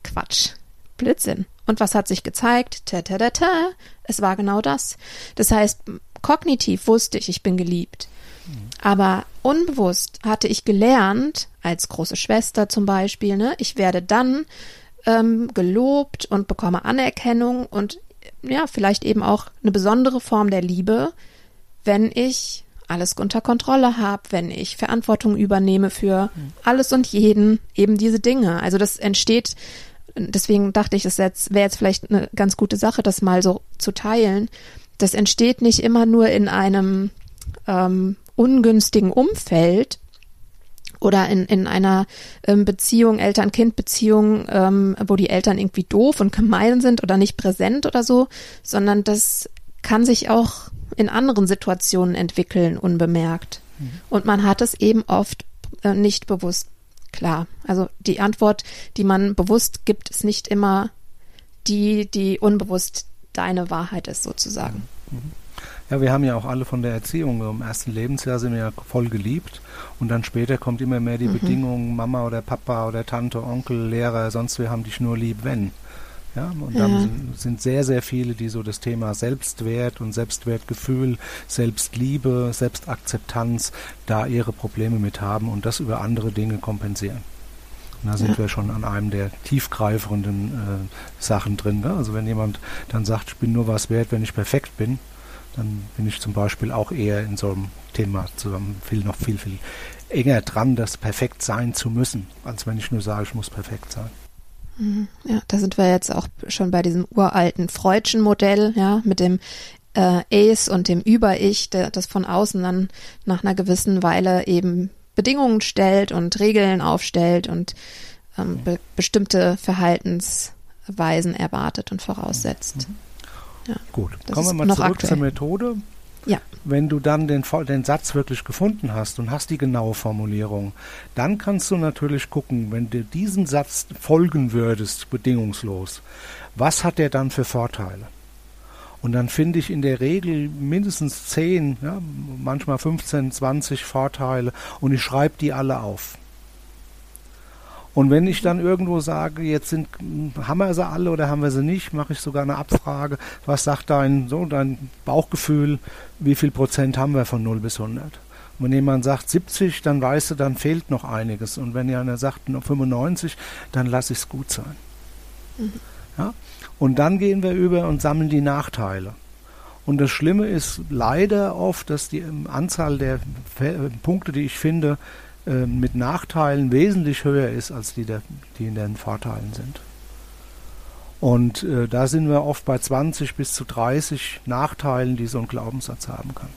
Quatsch, Blödsinn. Und was hat sich gezeigt? Ta, ta, ta, ta. Es war genau das. Das heißt, kognitiv wusste ich, ich bin geliebt. Aber unbewusst hatte ich gelernt, als große Schwester zum Beispiel, ne, ich werde dann ähm, gelobt und bekomme Anerkennung und ja, vielleicht eben auch eine besondere Form der Liebe, wenn ich alles unter Kontrolle habe, wenn ich Verantwortung übernehme für alles und jeden, eben diese Dinge. Also das entsteht, deswegen dachte ich, es wäre jetzt vielleicht eine ganz gute Sache, das mal so zu teilen. Das entsteht nicht immer nur in einem ähm, ungünstigen Umfeld, oder in, in einer ähm, Beziehung, Eltern-Kind-Beziehung, ähm, wo die Eltern irgendwie doof und gemein sind oder nicht präsent oder so, sondern das kann sich auch in anderen Situationen entwickeln, unbemerkt. Mhm. Und man hat es eben oft äh, nicht bewusst klar. Also die Antwort, die man bewusst gibt, ist nicht immer die, die unbewusst deine Wahrheit ist, sozusagen. Mhm. Ja, wir haben ja auch alle von der Erziehung. Im ersten Lebensjahr sind wir ja voll geliebt und dann später kommt immer mehr die mhm. Bedingung, Mama oder Papa oder Tante, Onkel, Lehrer, sonst wir haben dich nur lieb, wenn. Ja, und ja. dann sind sehr, sehr viele, die so das Thema Selbstwert und Selbstwertgefühl, Selbstliebe, Selbstakzeptanz da ihre Probleme mit haben und das über andere Dinge kompensieren. Und da sind ja. wir schon an einem der tiefgreifenden äh, Sachen drin. Ne? Also wenn jemand dann sagt, ich bin nur was wert, wenn ich perfekt bin, dann bin ich zum Beispiel auch eher in so einem Thema zusammen viel noch viel, viel enger dran, das perfekt sein zu müssen, als wenn ich nur sage, ich muss perfekt sein. Mhm. Ja, da sind wir jetzt auch schon bei diesem uralten Freudschen Modell, ja, mit dem äh, Ace und dem Über-Ich, das von außen dann nach einer gewissen Weile eben Bedingungen stellt und Regeln aufstellt und ähm, be bestimmte Verhaltensweisen erwartet und voraussetzt. Mhm. Ja, Gut, kommen wir mal zurück aktuell. zur Methode. Ja. Wenn du dann den, den Satz wirklich gefunden hast und hast die genaue Formulierung, dann kannst du natürlich gucken, wenn du diesen Satz folgen würdest, bedingungslos, was hat der dann für Vorteile? Und dann finde ich in der Regel mindestens 10, ja, manchmal 15, 20 Vorteile und ich schreibe die alle auf. Und wenn ich dann irgendwo sage, jetzt sind, haben wir sie alle oder haben wir sie nicht, mache ich sogar eine Abfrage. Was sagt dein, so, dein Bauchgefühl? Wie viel Prozent haben wir von 0 bis 100? Und wenn jemand sagt 70, dann weißt du, dann fehlt noch einiges. Und wenn einer sagt 95, dann lasse ich es gut sein. Mhm. Ja? Und dann gehen wir über und sammeln die Nachteile. Und das Schlimme ist leider oft, dass die Anzahl der Punkte, die ich finde, äh, mit Nachteilen wesentlich höher ist als die, der, die in den Vorteilen sind. Und äh, da sind wir oft bei 20 bis zu 30 Nachteilen, die so ein Glaubenssatz haben kann.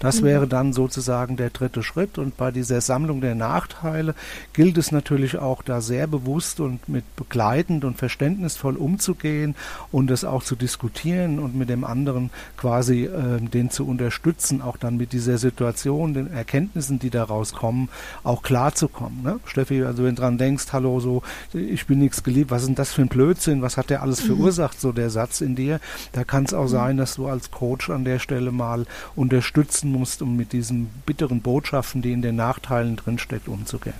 Das mhm. wäre dann sozusagen der dritte Schritt. Und bei dieser Sammlung der Nachteile gilt es natürlich auch da sehr bewusst und mit begleitend und verständnisvoll umzugehen und es auch zu diskutieren und mit dem anderen quasi äh, den zu unterstützen, auch dann mit dieser Situation, den Erkenntnissen, die daraus kommen, auch klarzukommen. Ne? Steffi, also wenn du dran denkst, hallo, so, ich bin nichts geliebt, was ist denn das für ein Blödsinn, was hat der alles mhm. verursacht, so der Satz in dir, da kann es auch mhm. sein, dass du als Coach an der Stelle mal unterstützen nutzen musst, um mit diesen bitteren Botschaften, die in den Nachteilen drinsteckt, umzugehen.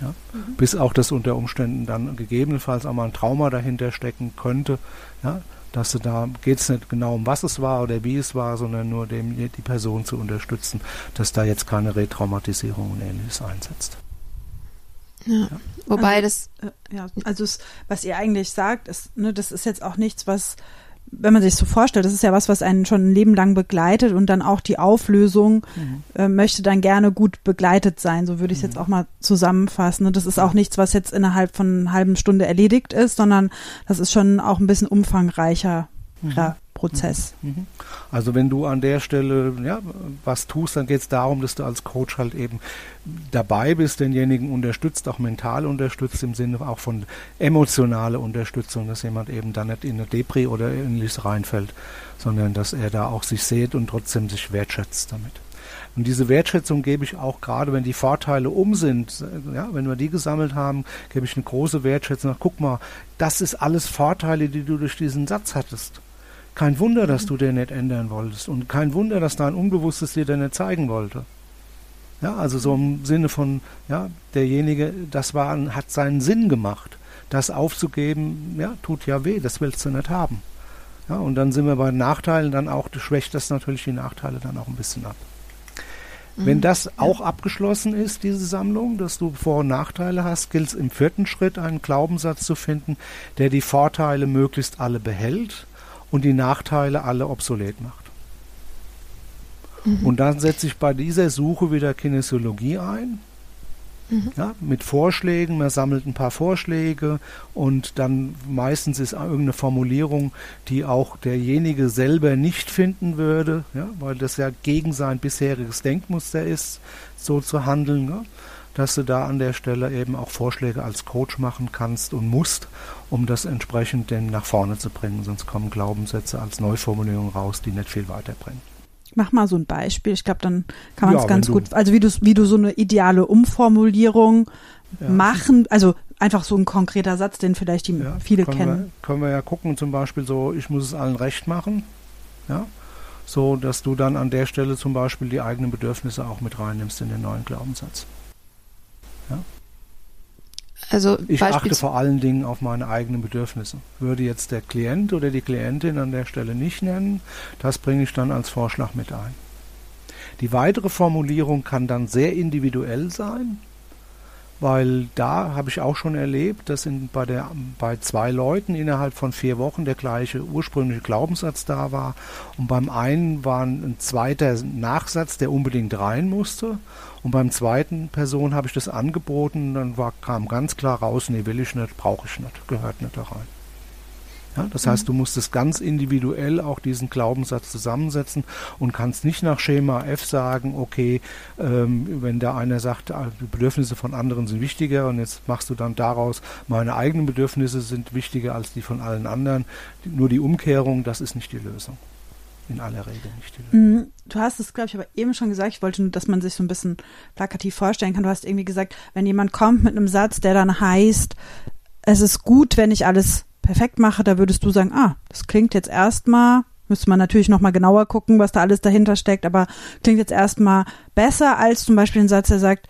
Ja? Mhm. Bis auch das unter Umständen dann gegebenenfalls auch mal ein Trauma dahinter stecken könnte, ja? dass du da geht es nicht genau um was es war oder wie es war, sondern nur dem, die Person zu unterstützen, dass da jetzt keine Retraumatisierung und ähnliches einsetzt. Ja. ja. Wobei also, das, äh, ja, also es, was ihr eigentlich sagt, ist, ne, das ist jetzt auch nichts, was wenn man sich so vorstellt, das ist ja was, was einen schon ein Leben lang begleitet und dann auch die Auflösung mhm. äh, möchte dann gerne gut begleitet sein. So würde ich es mhm. jetzt auch mal zusammenfassen. Und das ist auch nichts, was jetzt innerhalb von einer halben Stunde erledigt ist, sondern das ist schon auch ein bisschen umfangreicher. Prozess. Mhm. mhm. Also wenn du an der Stelle ja, was tust, dann geht es darum, dass du als Coach halt eben dabei bist, denjenigen unterstützt, auch mental unterstützt, im Sinne auch von emotionaler Unterstützung, dass jemand eben da nicht in eine Depri oder ähnliches reinfällt, sondern dass er da auch sich sieht und trotzdem sich wertschätzt damit. Und diese Wertschätzung gebe ich auch gerade, wenn die Vorteile um sind, ja, wenn wir die gesammelt haben, gebe ich eine große Wertschätzung. Guck mal, das ist alles Vorteile, die du durch diesen Satz hattest. Kein Wunder, dass du den nicht ändern wolltest und kein Wunder, dass dein Unbewusstes dir den nicht zeigen wollte. Ja, also so im Sinne von, ja, derjenige, das war, hat seinen Sinn gemacht. Das aufzugeben, ja, tut ja weh, das willst du nicht haben. Ja, und dann sind wir bei Nachteilen dann auch, schwächt das natürlich die Nachteile dann auch ein bisschen ab. Wenn mhm. das auch abgeschlossen ist, diese Sammlung, dass du Vor- und Nachteile hast, gilt es im vierten Schritt einen Glaubenssatz zu finden, der die Vorteile möglichst alle behält und die Nachteile alle obsolet macht. Mhm. Und dann setze ich bei dieser Suche wieder Kinesiologie ein. Mhm. Ja, mit Vorschlägen, man sammelt ein paar Vorschläge und dann meistens ist irgendeine Formulierung, die auch derjenige selber nicht finden würde, ja, weil das ja gegen sein bisheriges Denkmuster ist, so zu handeln. Ja dass du da an der Stelle eben auch Vorschläge als Coach machen kannst und musst, um das entsprechend denn nach vorne zu bringen. Sonst kommen Glaubenssätze als Neuformulierung raus, die nicht viel weiterbringen. Mach mal so ein Beispiel. Ich glaube, dann kann man es ja, ganz gut, also wie du, wie du so eine ideale Umformulierung ja. machen, also einfach so ein konkreter Satz, den vielleicht die ja, viele können kennen. Wir, können wir ja gucken, zum Beispiel so, ich muss es allen recht machen. Ja, so dass du dann an der Stelle zum Beispiel die eigenen Bedürfnisse auch mit reinnimmst in den neuen Glaubenssatz. Ja? Also ich achte vor allen Dingen auf meine eigenen Bedürfnisse. Würde jetzt der Klient oder die Klientin an der Stelle nicht nennen, das bringe ich dann als Vorschlag mit ein. Die weitere Formulierung kann dann sehr individuell sein weil da habe ich auch schon erlebt, dass in, bei, der, bei zwei Leuten innerhalb von vier Wochen der gleiche ursprüngliche Glaubenssatz da war und beim einen war ein zweiter Nachsatz, der unbedingt rein musste und beim zweiten Person habe ich das angeboten, dann war, kam ganz klar raus, nee, will ich nicht, brauche ich nicht, gehört nicht da rein. Ja, das heißt, du musst es ganz individuell auch diesen Glaubenssatz zusammensetzen und kannst nicht nach Schema F sagen, okay, ähm, wenn da einer sagt, ah, die Bedürfnisse von anderen sind wichtiger und jetzt machst du dann daraus, meine eigenen Bedürfnisse sind wichtiger als die von allen anderen. Nur die Umkehrung, das ist nicht die Lösung. In aller Regel nicht. Mhm. Du hast es, glaube ich, aber eben schon gesagt, ich wollte nur, dass man sich so ein bisschen plakativ vorstellen kann. Du hast irgendwie gesagt, wenn jemand kommt mit einem Satz, der dann heißt, es ist gut, wenn ich alles perfekt mache, da würdest du sagen, ah, das klingt jetzt erstmal, müsste man natürlich nochmal genauer gucken, was da alles dahinter steckt, aber klingt jetzt erstmal besser als zum Beispiel ein Satz, der sagt,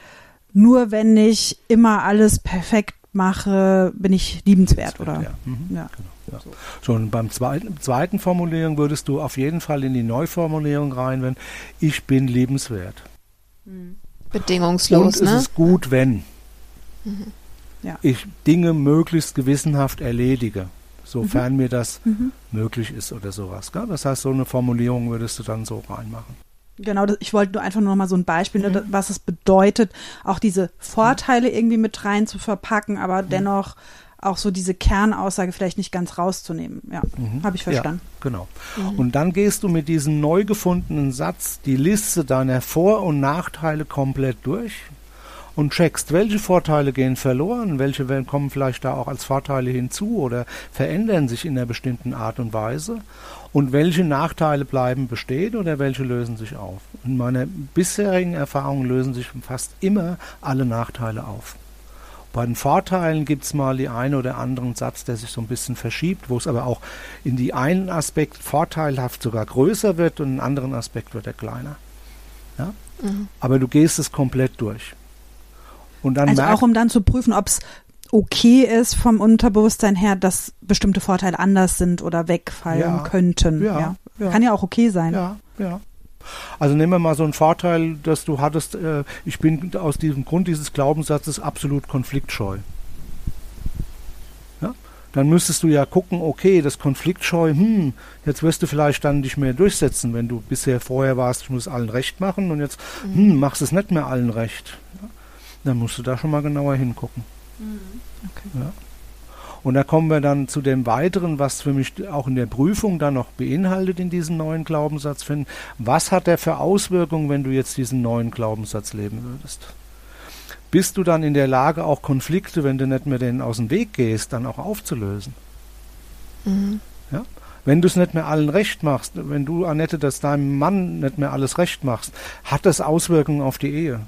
nur wenn ich immer alles perfekt mache, bin ich liebenswert, oder? Ja, mhm. ja. Genau, ja. So. Schon beim zweiten, zweiten Formulierung würdest du auf jeden Fall in die Neuformulierung rein, wenn ich bin liebenswert. Mhm. Bedingungslos, Und ne? es ist gut, wenn. Mhm ja. ich Dinge möglichst gewissenhaft erledige, sofern mhm. mir das mhm. möglich ist oder sowas. Gell? Das heißt, so eine Formulierung würdest du dann so reinmachen. Genau, ich wollte nur einfach nur noch mal so ein Beispiel, ne, mhm. was es bedeutet, auch diese Vorteile irgendwie mit rein zu verpacken, aber mhm. dennoch auch so diese Kernaussage vielleicht nicht ganz rauszunehmen. Ja, mhm. habe ich verstanden. Ja, genau. Mhm. Und dann gehst du mit diesem neu gefundenen Satz die Liste deiner Vor- und Nachteile komplett durch und checkst, welche Vorteile gehen verloren, welche kommen vielleicht da auch als Vorteile hinzu oder verändern sich in einer bestimmten Art und Weise und welche Nachteile bleiben bestehen oder welche lösen sich auf. In meiner bisherigen Erfahrung lösen sich fast immer alle Nachteile auf. Bei den Vorteilen gibt es mal die eine oder anderen Satz, der sich so ein bisschen verschiebt, wo es aber auch in die einen Aspekt vorteilhaft sogar größer wird und in einen anderen Aspekt wird er kleiner. Ja? Mhm. Aber du gehst es komplett durch. Und dann also auch um dann zu prüfen, ob es okay ist vom Unterbewusstsein her, dass bestimmte Vorteile anders sind oder wegfallen ja, könnten. Ja. ja, Kann ja auch okay sein. Ja, ja. Also nehmen wir mal so einen Vorteil, dass du hattest, äh, ich bin aus diesem Grund dieses Glaubenssatzes absolut konfliktscheu. Ja? Dann müsstest du ja gucken, okay, das konfliktscheu, hm, jetzt wirst du vielleicht dann nicht mehr durchsetzen, wenn du bisher vorher warst, ich muss allen recht machen und jetzt, mhm. hm, machst es nicht mehr allen recht. Ja? dann musst du da schon mal genauer hingucken. Mhm. Okay. Ja. Und da kommen wir dann zu dem Weiteren, was für mich auch in der Prüfung dann noch beinhaltet in diesen neuen Glaubenssatz finden. Was hat der für Auswirkungen, wenn du jetzt diesen neuen Glaubenssatz leben würdest? Bist du dann in der Lage, auch Konflikte, wenn du nicht mehr denen aus dem Weg gehst, dann auch aufzulösen? Mhm. Ja? Wenn du es nicht mehr allen recht machst, wenn du, Annette, das deinem Mann nicht mehr alles recht machst, hat das Auswirkungen auf die Ehe?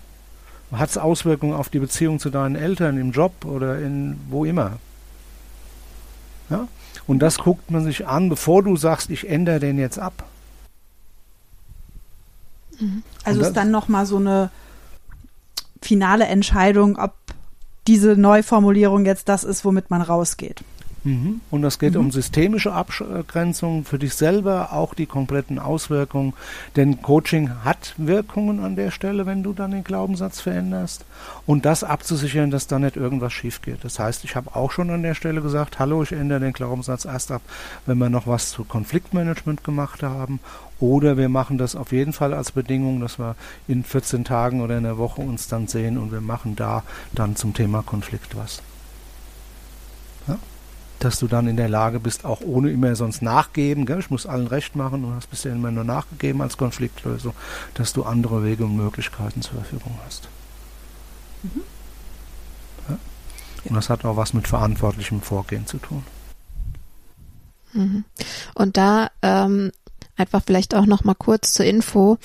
Hat es Auswirkungen auf die Beziehung zu deinen Eltern im Job oder in wo immer? Ja? Und das guckt man sich an, bevor du sagst, ich ändere den jetzt ab. Mhm. Also ist dann nochmal so eine finale Entscheidung, ob diese Neuformulierung jetzt das ist, womit man rausgeht. Mhm. Und es geht mhm. um systemische Abgrenzung für dich selber, auch die kompletten Auswirkungen. Denn Coaching hat Wirkungen an der Stelle, wenn du dann den Glaubenssatz veränderst. Und das abzusichern, dass da nicht irgendwas schief geht. Das heißt, ich habe auch schon an der Stelle gesagt, hallo, ich ändere den Glaubenssatz erst ab, wenn wir noch was zu Konfliktmanagement gemacht haben. Oder wir machen das auf jeden Fall als Bedingung, dass wir in 14 Tagen oder in der Woche uns dann sehen und wir machen da dann zum Thema Konflikt was dass du dann in der Lage bist, auch ohne immer sonst nachgeben, gell? ich muss allen recht machen und hast bisher immer nur nachgegeben als Konfliktlösung, dass du andere Wege und Möglichkeiten zur Verfügung hast. Mhm. Ja? Und das hat auch was mit verantwortlichem Vorgehen zu tun. Mhm. Und da ähm, einfach vielleicht auch noch mal kurz zur Info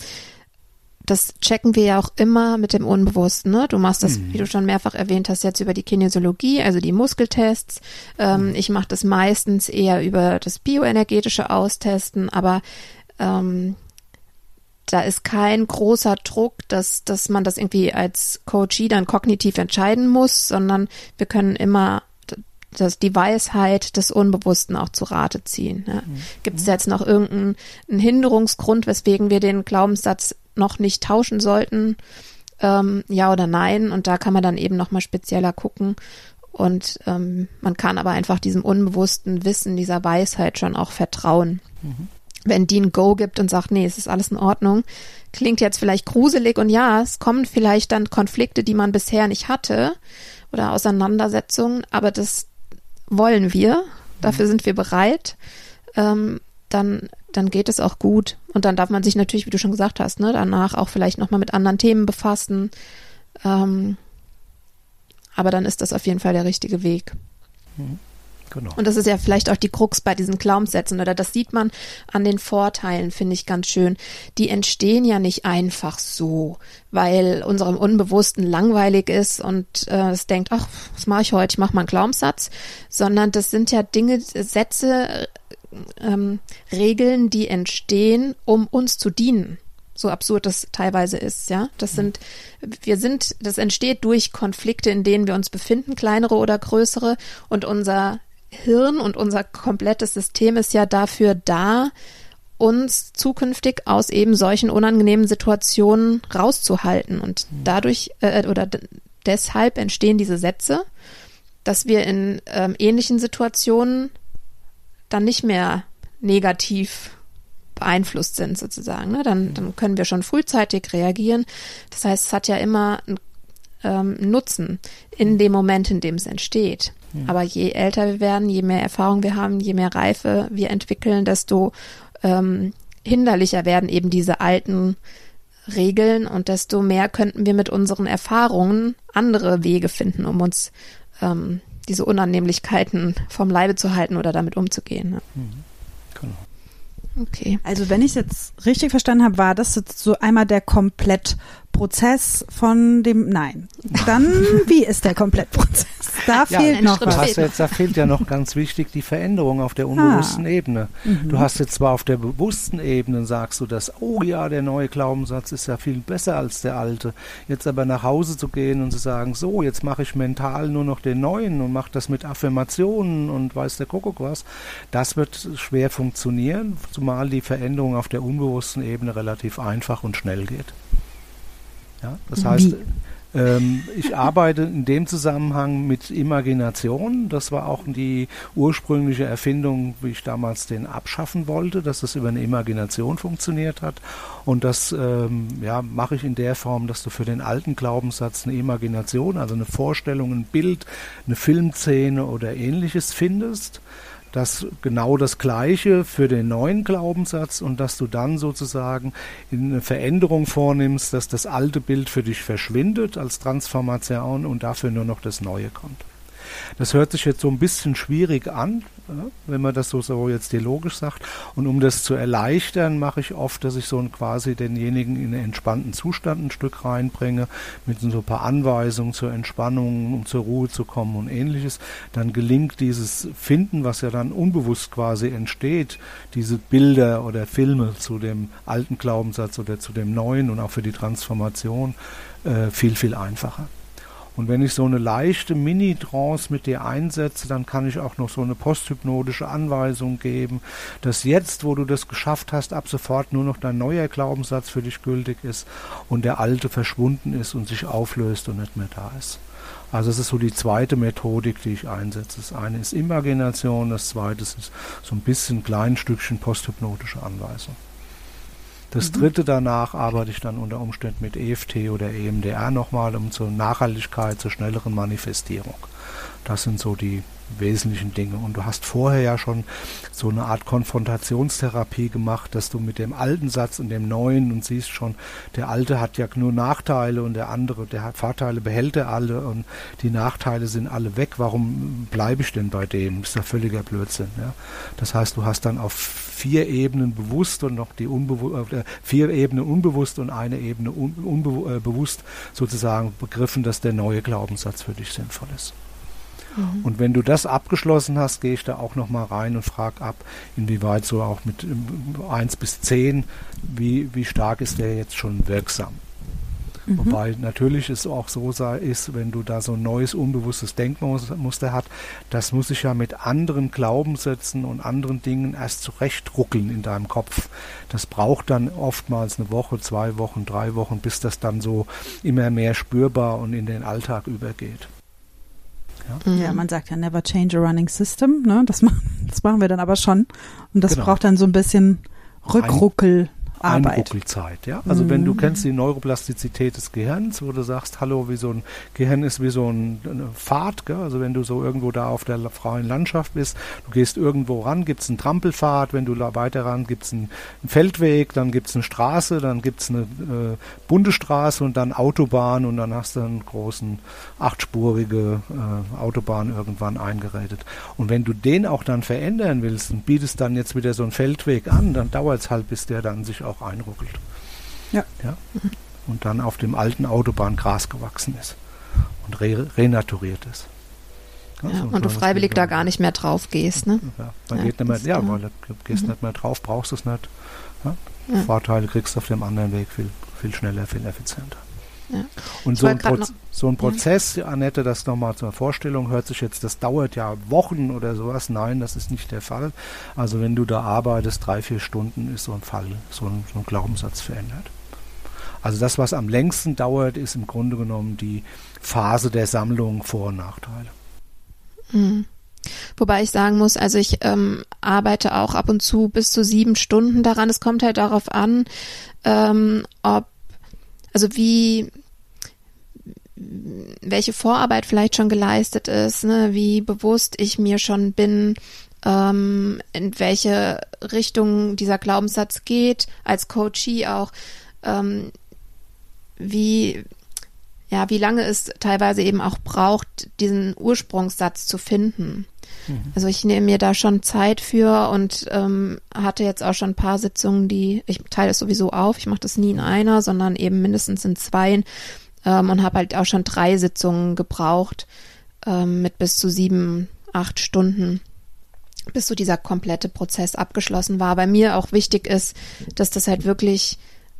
das checken wir ja auch immer mit dem Unbewussten. Ne? Du machst das, mhm. wie du schon mehrfach erwähnt hast, jetzt über die Kinesiologie, also die Muskeltests. Ähm, mhm. Ich mache das meistens eher über das bioenergetische Austesten, aber ähm, da ist kein großer Druck, dass, dass man das irgendwie als Coachie dann kognitiv entscheiden muss, sondern wir können immer das, die Weisheit des Unbewussten auch zu Rate ziehen. Ne? Mhm. Gibt es jetzt noch irgendeinen Hinderungsgrund, weswegen wir den Glaubenssatz noch nicht tauschen sollten, ähm, ja oder nein. Und da kann man dann eben nochmal spezieller gucken. Und ähm, man kann aber einfach diesem unbewussten Wissen, dieser Weisheit schon auch vertrauen. Mhm. Wenn die ein Go gibt und sagt, nee, es ist alles in Ordnung, klingt jetzt vielleicht gruselig und ja, es kommen vielleicht dann Konflikte, die man bisher nicht hatte oder Auseinandersetzungen, aber das wollen wir, dafür mhm. sind wir bereit. Ähm, dann dann geht es auch gut. Und dann darf man sich natürlich, wie du schon gesagt hast, ne, danach auch vielleicht nochmal mit anderen Themen befassen. Ähm, aber dann ist das auf jeden Fall der richtige Weg. Mhm. Genau. Und das ist ja vielleicht auch die Krux bei diesen Glaubenssätzen oder das sieht man an den Vorteilen, finde ich ganz schön. Die entstehen ja nicht einfach so, weil unserem Unbewussten langweilig ist und äh, es denkt, ach, was mache ich heute? Ich mache mal einen Glaubenssatz, sondern das sind ja Dinge, Sätze, ähm, Regeln, die entstehen, um uns zu dienen. So absurd das teilweise ist, ja. Das sind, wir sind, das entsteht durch Konflikte, in denen wir uns befinden, kleinere oder größere. Und unser Hirn und unser komplettes System ist ja dafür da, uns zukünftig aus eben solchen unangenehmen Situationen rauszuhalten. Und dadurch äh, oder deshalb entstehen diese Sätze, dass wir in ähm, ähnlichen Situationen dann nicht mehr negativ beeinflusst sind sozusagen. Ne? Dann, dann können wir schon frühzeitig reagieren. Das heißt, es hat ja immer einen ähm, Nutzen in dem Moment, in dem es entsteht. Ja. Aber je älter wir werden, je mehr Erfahrung wir haben, je mehr Reife wir entwickeln, desto ähm, hinderlicher werden eben diese alten Regeln und desto mehr könnten wir mit unseren Erfahrungen andere Wege finden, um uns ähm, diese Unannehmlichkeiten vom Leibe zu halten oder damit umzugehen. Ne? Mhm. Genau. Okay. Also wenn ich es jetzt richtig verstanden habe, war das jetzt so einmal der Komplettprozess von dem Nein. Dann wie ist der Komplettprozess? Da ja, fehlt noch was. Jetzt, da fehlt ja noch ganz wichtig die Veränderung auf der unbewussten ah. Ebene. Mhm. Du hast jetzt zwar auf der bewussten Ebene sagst du das, oh ja, der neue Glaubenssatz ist ja viel besser als der alte. Jetzt aber nach Hause zu gehen und zu sagen, so, jetzt mache ich mental nur noch den neuen und mache das mit Affirmationen und weiß der Kuckuck was, das wird schwer funktionieren zumal die Veränderung auf der unbewussten Ebene relativ einfach und schnell geht. Ja, das heißt, Ähm, ich arbeite in dem Zusammenhang mit Imagination. Das war auch die ursprüngliche Erfindung, wie ich damals den abschaffen wollte, dass das über eine Imagination funktioniert hat. Und das ähm, ja, mache ich in der Form, dass du für den alten Glaubenssatz eine Imagination, also eine Vorstellung, ein Bild, eine Filmszene oder ähnliches findest das genau das Gleiche für den neuen Glaubenssatz und dass du dann sozusagen eine Veränderung vornimmst, dass das alte Bild für dich verschwindet als Transformation und dafür nur noch das Neue kommt. Das hört sich jetzt so ein bisschen schwierig an, wenn man das so, so jetzt dialogisch sagt. Und um das zu erleichtern, mache ich oft, dass ich so quasi denjenigen in einen entspannten Zustand ein Stück reinbringe, mit so ein paar Anweisungen zur Entspannung, um zur Ruhe zu kommen und ähnliches. Dann gelingt dieses Finden, was ja dann unbewusst quasi entsteht, diese Bilder oder Filme zu dem alten Glaubenssatz oder zu dem neuen und auch für die Transformation äh, viel, viel einfacher. Und wenn ich so eine leichte Mini-Trance mit dir einsetze, dann kann ich auch noch so eine posthypnotische Anweisung geben, dass jetzt, wo du das geschafft hast, ab sofort nur noch dein neuer Glaubenssatz für dich gültig ist und der alte verschwunden ist und sich auflöst und nicht mehr da ist. Also es ist so die zweite Methodik, die ich einsetze. Das eine ist Imagination, das zweite ist so ein bisschen klein Stückchen posthypnotische Anweisung. Das mhm. dritte danach arbeite ich dann unter Umständen mit EFT oder EMDR nochmal, um zur Nachhaltigkeit, zur schnelleren Manifestierung. Das sind so die wesentlichen Dinge. Und du hast vorher ja schon so eine Art Konfrontationstherapie gemacht, dass du mit dem alten Satz und dem neuen und siehst schon, der alte hat ja nur Nachteile und der andere, der hat Vorteile, behält er alle und die Nachteile sind alle weg. Warum bleibe ich denn bei dem? Das ist ja völliger Blödsinn. Ja? Das heißt, du hast dann auf vier Ebenen bewusst und noch die unbewusst, äh, vier Ebenen unbewusst und eine Ebene unbewusst äh, sozusagen begriffen, dass der neue Glaubenssatz für dich sinnvoll ist. Mhm. Und wenn du das abgeschlossen hast, gehe ich da auch nochmal rein und frage ab, inwieweit so auch mit 1 bis 10, wie, wie stark ist der jetzt schon wirksam. Mhm. Wobei natürlich es auch so sei, ist, wenn du da so ein neues, unbewusstes Denkmuster hast, das muss sich ja mit anderen Glaubenssätzen und anderen Dingen erst zurechtruckeln in deinem Kopf. Das braucht dann oftmals eine Woche, zwei Wochen, drei Wochen, bis das dann so immer mehr spürbar und in den Alltag übergeht. Ja? ja, man sagt ja never change a running system, ne? Das, machen, das machen wir dann aber schon. Und das genau. braucht dann so ein bisschen Rückruckel. Arbeit. Einruckelzeit, ja. Also mhm. wenn du mhm. kennst die Neuroplastizität des Gehirns, wo du sagst, hallo, wie so ein Gehirn ist wie so ein, Fahrt, gell? also wenn du so irgendwo da auf der freien Landschaft bist, du gehst irgendwo ran, gibt es einen Trampelpfad, wenn du da weiter ran, gibt es einen, einen, Feldweg, dann gibt es eine Straße, dann gibt es eine äh, Bundesstraße und dann Autobahn und dann hast du einen großen achtspurige äh, Autobahn irgendwann eingerätet. Und wenn du den auch dann verändern willst und bietest dann jetzt wieder so einen Feldweg an, dann dauert es halt, bis der dann sich auch einruckelt. Ja. ja. Und dann auf dem alten Autobahn Gras gewachsen ist und re renaturiert ist. Ja, ja, und du freiwillig da gar nicht mehr drauf gehst, ne? Ja, man geht nicht mehr, ja, weil du gehst mhm. nicht mehr drauf, brauchst es nicht. Vorteile kriegst du auf dem anderen Weg viel, viel schneller, viel effizienter. Ja. Und so ein, so ein, Prozess, ja. Annette, das nochmal zur Vorstellung, hört sich jetzt, das dauert ja Wochen oder sowas. Nein, das ist nicht der Fall. Also wenn du da arbeitest, drei, vier Stunden ist so ein Fall, so ein, so ein Glaubenssatz verändert. Also das, was am längsten dauert, ist im Grunde genommen die Phase der Sammlung Vor- und Nachteile. Mhm. Wobei ich sagen muss, also ich ähm, arbeite auch ab und zu bis zu sieben Stunden daran. Es kommt halt darauf an, ähm, ob, also wie, welche Vorarbeit vielleicht schon geleistet ist, ne, wie bewusst ich mir schon bin, ähm, in welche Richtung dieser Glaubenssatz geht, als Coachie auch, ähm, wie, ja, wie lange es teilweise eben auch braucht, diesen Ursprungssatz zu finden. Mhm. Also ich nehme mir da schon Zeit für und ähm, hatte jetzt auch schon ein paar Sitzungen, die, ich teile es sowieso auf, ich mache das nie in einer, sondern eben mindestens in zweien, ähm, und habe halt auch schon drei Sitzungen gebraucht ähm, mit bis zu sieben, acht Stunden, bis so dieser komplette Prozess abgeschlossen war. Bei mir auch wichtig ist, dass das halt wirklich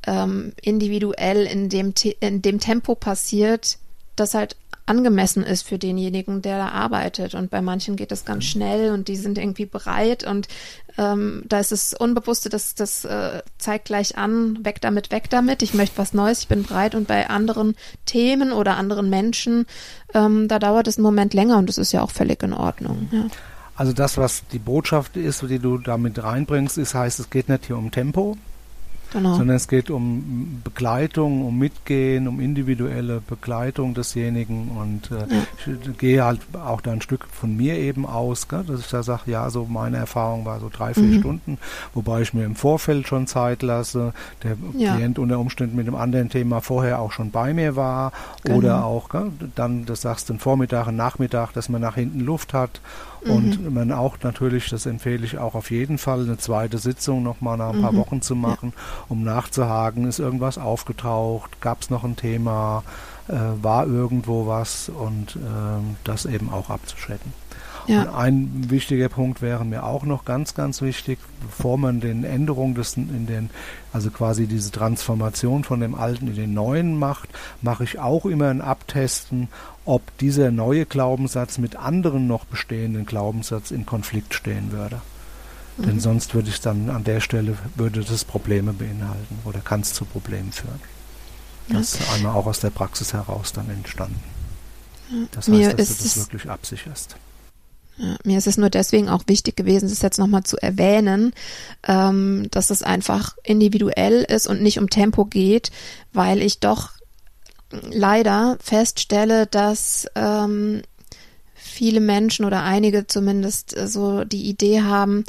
ähm, individuell in dem, in dem Tempo passiert, das halt angemessen ist für denjenigen, der da arbeitet. Und bei manchen geht es ganz schnell und die sind irgendwie bereit und ähm, da ist es Unbewusste, das, das äh, zeigt gleich an, weg damit, weg damit, ich möchte was Neues, ich bin bereit. Und bei anderen Themen oder anderen Menschen, ähm, da dauert es einen Moment länger und das ist ja auch völlig in Ordnung. Ja. Also das, was die Botschaft ist, die du damit reinbringst, ist, heißt, es geht nicht hier um Tempo, Genau. Sondern es geht um Begleitung, um Mitgehen, um individuelle Begleitung desjenigen und äh, ja. ich gehe halt auch da ein Stück von mir eben aus, gell, dass ich da sage, ja, so meine Erfahrung war so drei, vier mhm. Stunden, wobei ich mir im Vorfeld schon Zeit lasse, der ja. Klient unter Umständen mit einem anderen Thema vorher auch schon bei mir war genau. oder auch gell, dann, das sagst du, einen Vormittag, einen Nachmittag, dass man nach hinten Luft hat und mhm. man auch natürlich, das empfehle ich auch auf jeden Fall, eine zweite Sitzung nochmal nach ein paar mhm. Wochen zu machen, ja. um nachzuhaken, ist irgendwas aufgetaucht, gab es noch ein Thema, äh, war irgendwo was und äh, das eben auch abzuschätzen. Ja. Und ein wichtiger Punkt wäre mir auch noch ganz, ganz wichtig, bevor man den Änderungen des, in den, also quasi diese Transformation von dem Alten in den Neuen macht, mache ich auch immer ein Abtesten, ob dieser neue Glaubenssatz mit anderen noch bestehenden Glaubenssatz in Konflikt stehen würde. Mhm. Denn sonst würde ich dann an der Stelle, würde das Probleme beinhalten oder kann es zu Problemen führen. Das ist einmal auch aus der Praxis heraus dann entstanden. Das heißt, dass du das wirklich absicherst. Mir ist es nur deswegen auch wichtig gewesen, das jetzt nochmal zu erwähnen, ähm, dass es einfach individuell ist und nicht um Tempo geht, weil ich doch leider feststelle, dass ähm, viele Menschen oder einige zumindest äh, so die Idee haben,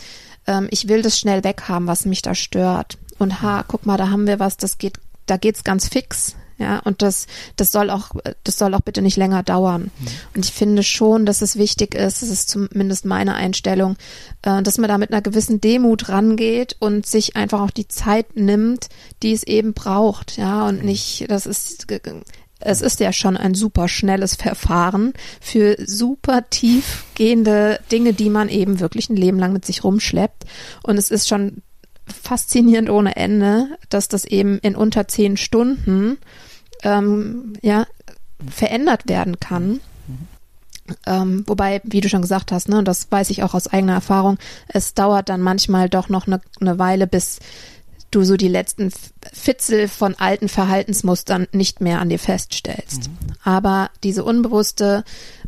ähm, ich will das schnell weghaben, was mich da stört. Und ha, guck mal, da haben wir was, das geht, da geht's ganz fix. Ja, und das, das soll auch, das soll auch bitte nicht länger dauern. Mhm. Und ich finde schon, dass es wichtig ist, das ist zumindest meine Einstellung, äh, dass man da mit einer gewissen Demut rangeht und sich einfach auch die Zeit nimmt, die es eben braucht. Ja, und mhm. nicht, das ist, es ist ja schon ein super schnelles Verfahren für super tiefgehende Dinge, die man eben wirklich ein Leben lang mit sich rumschleppt. Und es ist schon faszinierend ohne Ende, dass das eben in unter zehn Stunden ähm, ja, verändert werden kann. Ähm, wobei, wie du schon gesagt hast, ne, und das weiß ich auch aus eigener Erfahrung, es dauert dann manchmal doch noch eine, eine Weile, bis du so die letzten Fitzel von alten Verhaltensmustern nicht mehr an dir feststellst. Mhm. Aber diese unbewusste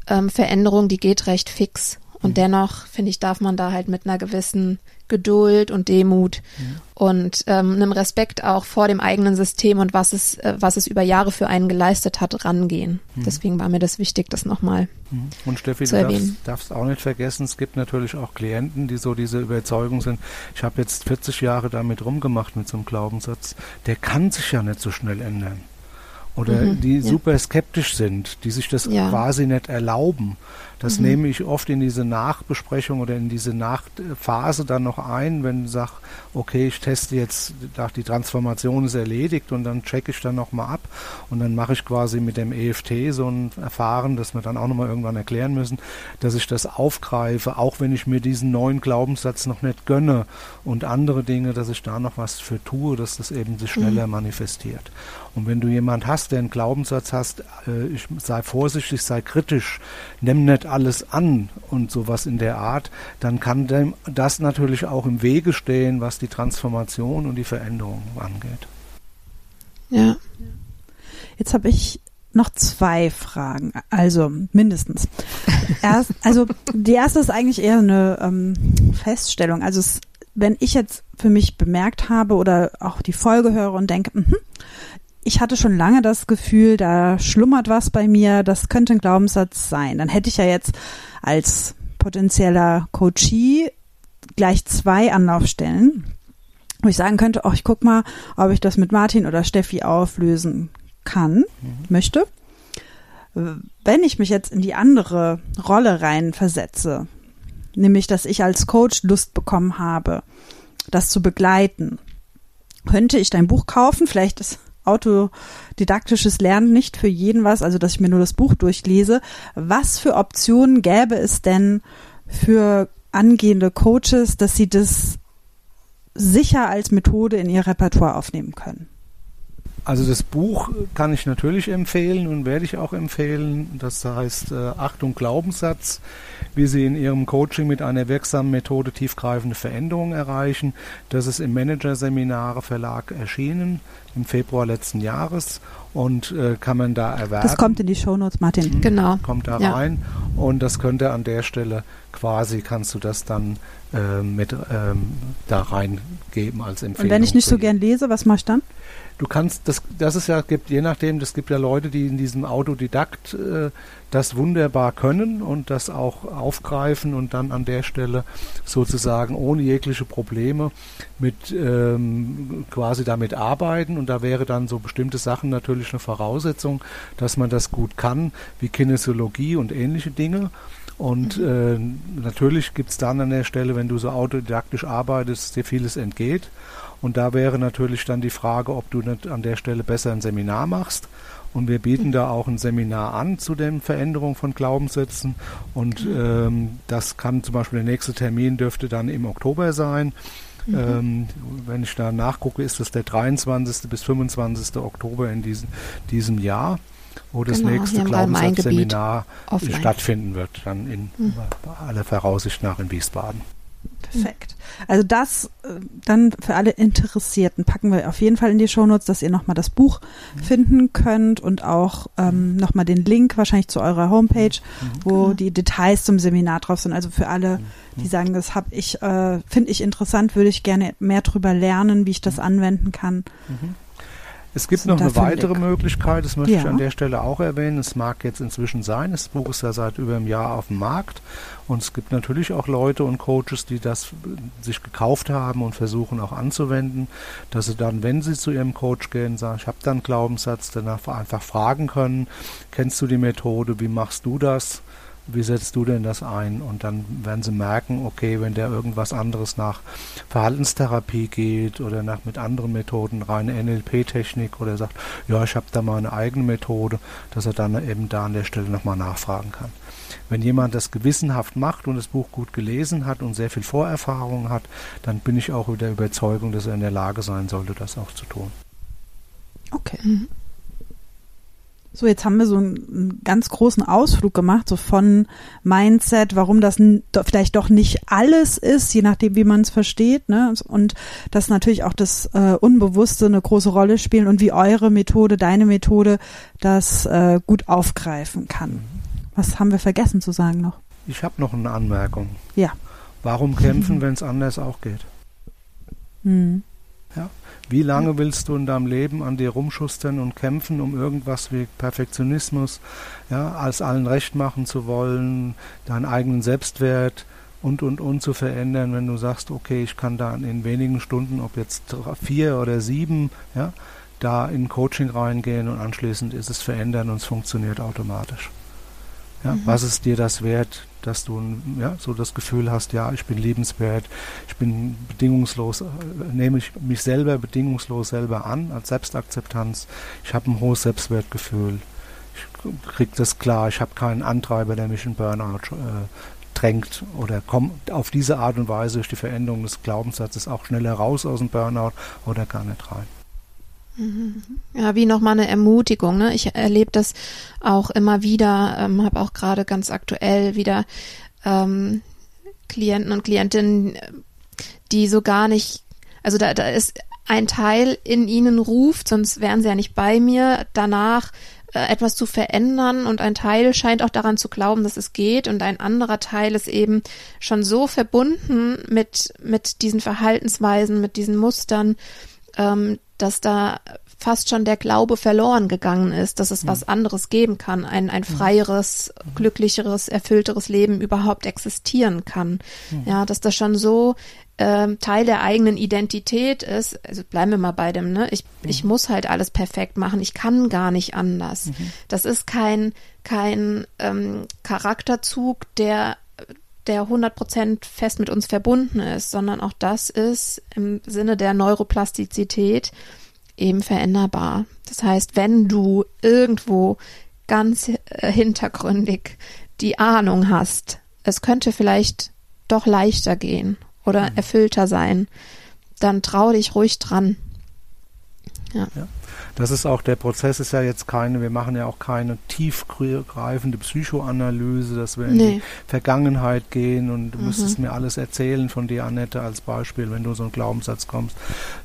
ähm, Veränderung, die geht recht fix. Und mhm. dennoch, finde ich, darf man da halt mit einer gewissen Geduld und Demut mhm. und ähm, einem Respekt auch vor dem eigenen System und was es, äh, was es über Jahre für einen geleistet hat, rangehen. Mhm. Deswegen war mir das wichtig, das nochmal mhm. Und Steffi, zu du darfst, darfst, auch nicht vergessen, es gibt natürlich auch Klienten, die so diese Überzeugung sind, ich habe jetzt 40 Jahre damit rumgemacht mit so einem Glaubenssatz, der kann sich ja nicht so schnell ändern oder mhm, die ja. super skeptisch sind, die sich das ja. quasi nicht erlauben. Das mhm. nehme ich oft in diese Nachbesprechung oder in diese Nachphase dann noch ein, wenn ich sage, okay, ich teste jetzt, die Transformation ist erledigt und dann checke ich dann nochmal ab und dann mache ich quasi mit dem EFT so ein Verfahren, das wir dann auch nochmal irgendwann erklären müssen, dass ich das aufgreife, auch wenn ich mir diesen neuen Glaubenssatz noch nicht gönne und andere Dinge, dass ich da noch was für tue, dass das eben sich schneller mhm. manifestiert. Und wenn du jemand hast, der einen Glaubenssatz hast, äh, ich sei vorsichtig, sei kritisch, nimm nicht alles an und sowas in der Art, dann kann dem das natürlich auch im Wege stehen, was die Transformation und die Veränderung angeht. Ja. Jetzt habe ich noch zwei Fragen, also mindestens. Erst, also die erste ist eigentlich eher eine ähm, Feststellung. Also es, wenn ich jetzt für mich bemerkt habe oder auch die Folge höre und denke, mh, ich hatte schon lange das Gefühl, da schlummert was bei mir, das könnte ein Glaubenssatz sein. Dann hätte ich ja jetzt als potenzieller Coachie gleich zwei Anlaufstellen, wo ich sagen könnte, oh, ich guck mal, ob ich das mit Martin oder Steffi auflösen kann, mhm. möchte. Wenn ich mich jetzt in die andere Rolle rein versetze, nämlich, dass ich als Coach Lust bekommen habe, das zu begleiten, könnte ich dein Buch kaufen, vielleicht ist autodidaktisches Lernen nicht für jeden was, also dass ich mir nur das Buch durchlese. Was für Optionen gäbe es denn für angehende Coaches, dass sie das sicher als Methode in ihr Repertoire aufnehmen können? Also das Buch kann ich natürlich empfehlen und werde ich auch empfehlen. Das heißt äh, Achtung Glaubenssatz, wie Sie in Ihrem Coaching mit einer wirksamen Methode tiefgreifende Veränderungen erreichen. Das ist im Managerseminare Verlag erschienen im Februar letzten Jahres und äh, kann man da erwerben. Das kommt in die Shownotes, Martin. Mhm. Genau. Kommt da ja. rein und das könnte an der Stelle quasi kannst du das dann äh, mit ähm, da reingeben als Empfehlung. Und wenn ich nicht so gern lese, was mache ich dann? Du kannst, das, das ist ja, gibt, je nachdem, es gibt ja Leute, die in diesem Autodidakt äh, das wunderbar können und das auch aufgreifen und dann an der Stelle sozusagen ohne jegliche Probleme mit ähm, quasi damit arbeiten und da wäre dann so bestimmte Sachen natürlich eine Voraussetzung, dass man das gut kann, wie Kinesiologie und ähnliche Dinge. Und mhm. äh, natürlich gibt es dann an der Stelle, wenn du so autodidaktisch arbeitest, dir vieles entgeht. Und da wäre natürlich dann die Frage, ob du nicht an der Stelle besser ein Seminar machst. Und wir bieten da auch ein Seminar an zu den Veränderungen von Glaubenssätzen. Und ähm, das kann zum Beispiel der nächste Termin dürfte dann im Oktober sein. Mhm. Ähm, wenn ich da nachgucke, ist das der 23. bis 25. Oktober in diesem, diesem Jahr, wo das genau, nächste Glaubenssatzseminar stattfinden wird, dann in mhm. aller Voraussicht nach in Wiesbaden. Perfekt. Also das äh, dann für alle Interessierten packen wir auf jeden Fall in die Shownotes, dass ihr nochmal das Buch mhm. finden könnt und auch ähm, nochmal den Link wahrscheinlich zu eurer Homepage, mhm. wo genau. die Details zum Seminar drauf sind. Also für alle, mhm. die sagen, das habe ich, äh, finde ich interessant, würde ich gerne mehr drüber lernen, wie ich das anwenden kann. Mhm. Es gibt noch eine weitere Möglichkeit, das möchte ja. ich an der Stelle auch erwähnen. Es mag jetzt inzwischen sein, das Buch ist ja seit über einem Jahr auf dem Markt und es gibt natürlich auch Leute und Coaches, die das sich gekauft haben und versuchen auch anzuwenden, dass sie dann, wenn sie zu ihrem Coach gehen, sagen, ich habe da einen Glaubenssatz, danach einfach fragen können, kennst du die Methode, wie machst du das? Wie setzt du denn das ein? Und dann werden sie merken, okay, wenn der irgendwas anderes nach Verhaltenstherapie geht oder nach mit anderen Methoden, reine NLP-Technik oder sagt, ja, ich habe da mal eine eigene Methode, dass er dann eben da an der Stelle nochmal nachfragen kann. Wenn jemand das gewissenhaft macht und das Buch gut gelesen hat und sehr viel Vorerfahrung hat, dann bin ich auch der Überzeugung, dass er in der Lage sein sollte, das auch zu tun. Okay. So, jetzt haben wir so einen, einen, ganz großen Ausflug gemacht, so von Mindset, warum das vielleicht doch nicht alles ist, je nachdem, wie man es versteht, ne? Und dass natürlich auch das äh, Unbewusste eine große Rolle spielt und wie eure Methode, deine Methode, das äh, gut aufgreifen kann. Was haben wir vergessen zu sagen noch? Ich habe noch eine Anmerkung. Ja. Warum kämpfen, wenn es anders auch geht? Mhm. Ja. Wie lange willst du in deinem Leben an dir rumschustern und kämpfen, um irgendwas wie Perfektionismus, ja, als allen recht machen zu wollen, deinen eigenen Selbstwert und und und zu verändern, wenn du sagst, okay, ich kann da in wenigen Stunden, ob jetzt vier oder sieben, ja, da in Coaching reingehen und anschließend ist es verändern und es funktioniert automatisch. Ja, mhm. Was ist dir das wert, dass du ja, so das Gefühl hast, ja, ich bin liebenswert, ich bin bedingungslos, äh, nehme ich mich selber bedingungslos selber an als Selbstakzeptanz, ich habe ein hohes Selbstwertgefühl, ich kriege das klar, ich habe keinen Antreiber, der mich in Burnout äh, drängt oder komme auf diese Art und Weise durch die Veränderung des Glaubenssatzes auch schneller raus aus dem Burnout oder gar nicht rein. Mhm. Ja, wie nochmal eine Ermutigung. Ne? Ich erlebe das auch immer wieder, ähm, habe auch gerade ganz aktuell wieder ähm, Klienten und Klientinnen, die so gar nicht, also da, da ist ein Teil in ihnen ruft, sonst wären sie ja nicht bei mir, danach äh, etwas zu verändern und ein Teil scheint auch daran zu glauben, dass es geht und ein anderer Teil ist eben schon so verbunden mit, mit diesen Verhaltensweisen, mit diesen Mustern, ähm, dass da fast schon der Glaube verloren gegangen ist, dass es mhm. was anderes geben kann, ein, ein freieres, mhm. glücklicheres, erfüllteres Leben überhaupt existieren kann. Mhm. Ja, dass das schon so ähm, Teil der eigenen Identität ist. Also bleiben wir mal bei dem, ne? Ich, mhm. ich muss halt alles perfekt machen, ich kann gar nicht anders. Mhm. Das ist kein, kein ähm, Charakterzug, der der 100% fest mit uns verbunden ist, sondern auch das ist im Sinne der Neuroplastizität eben veränderbar. Das heißt, wenn du irgendwo ganz äh, hintergründig die Ahnung hast, es könnte vielleicht doch leichter gehen oder mhm. erfüllter sein, dann trau dich ruhig dran. Ja. ja. Das ist auch, der Prozess ist ja jetzt keine, wir machen ja auch keine tiefgreifende Psychoanalyse, dass wir in die Vergangenheit gehen und du mhm. müsstest mir alles erzählen von dir, Annette, als Beispiel, wenn du so einen Glaubenssatz kommst.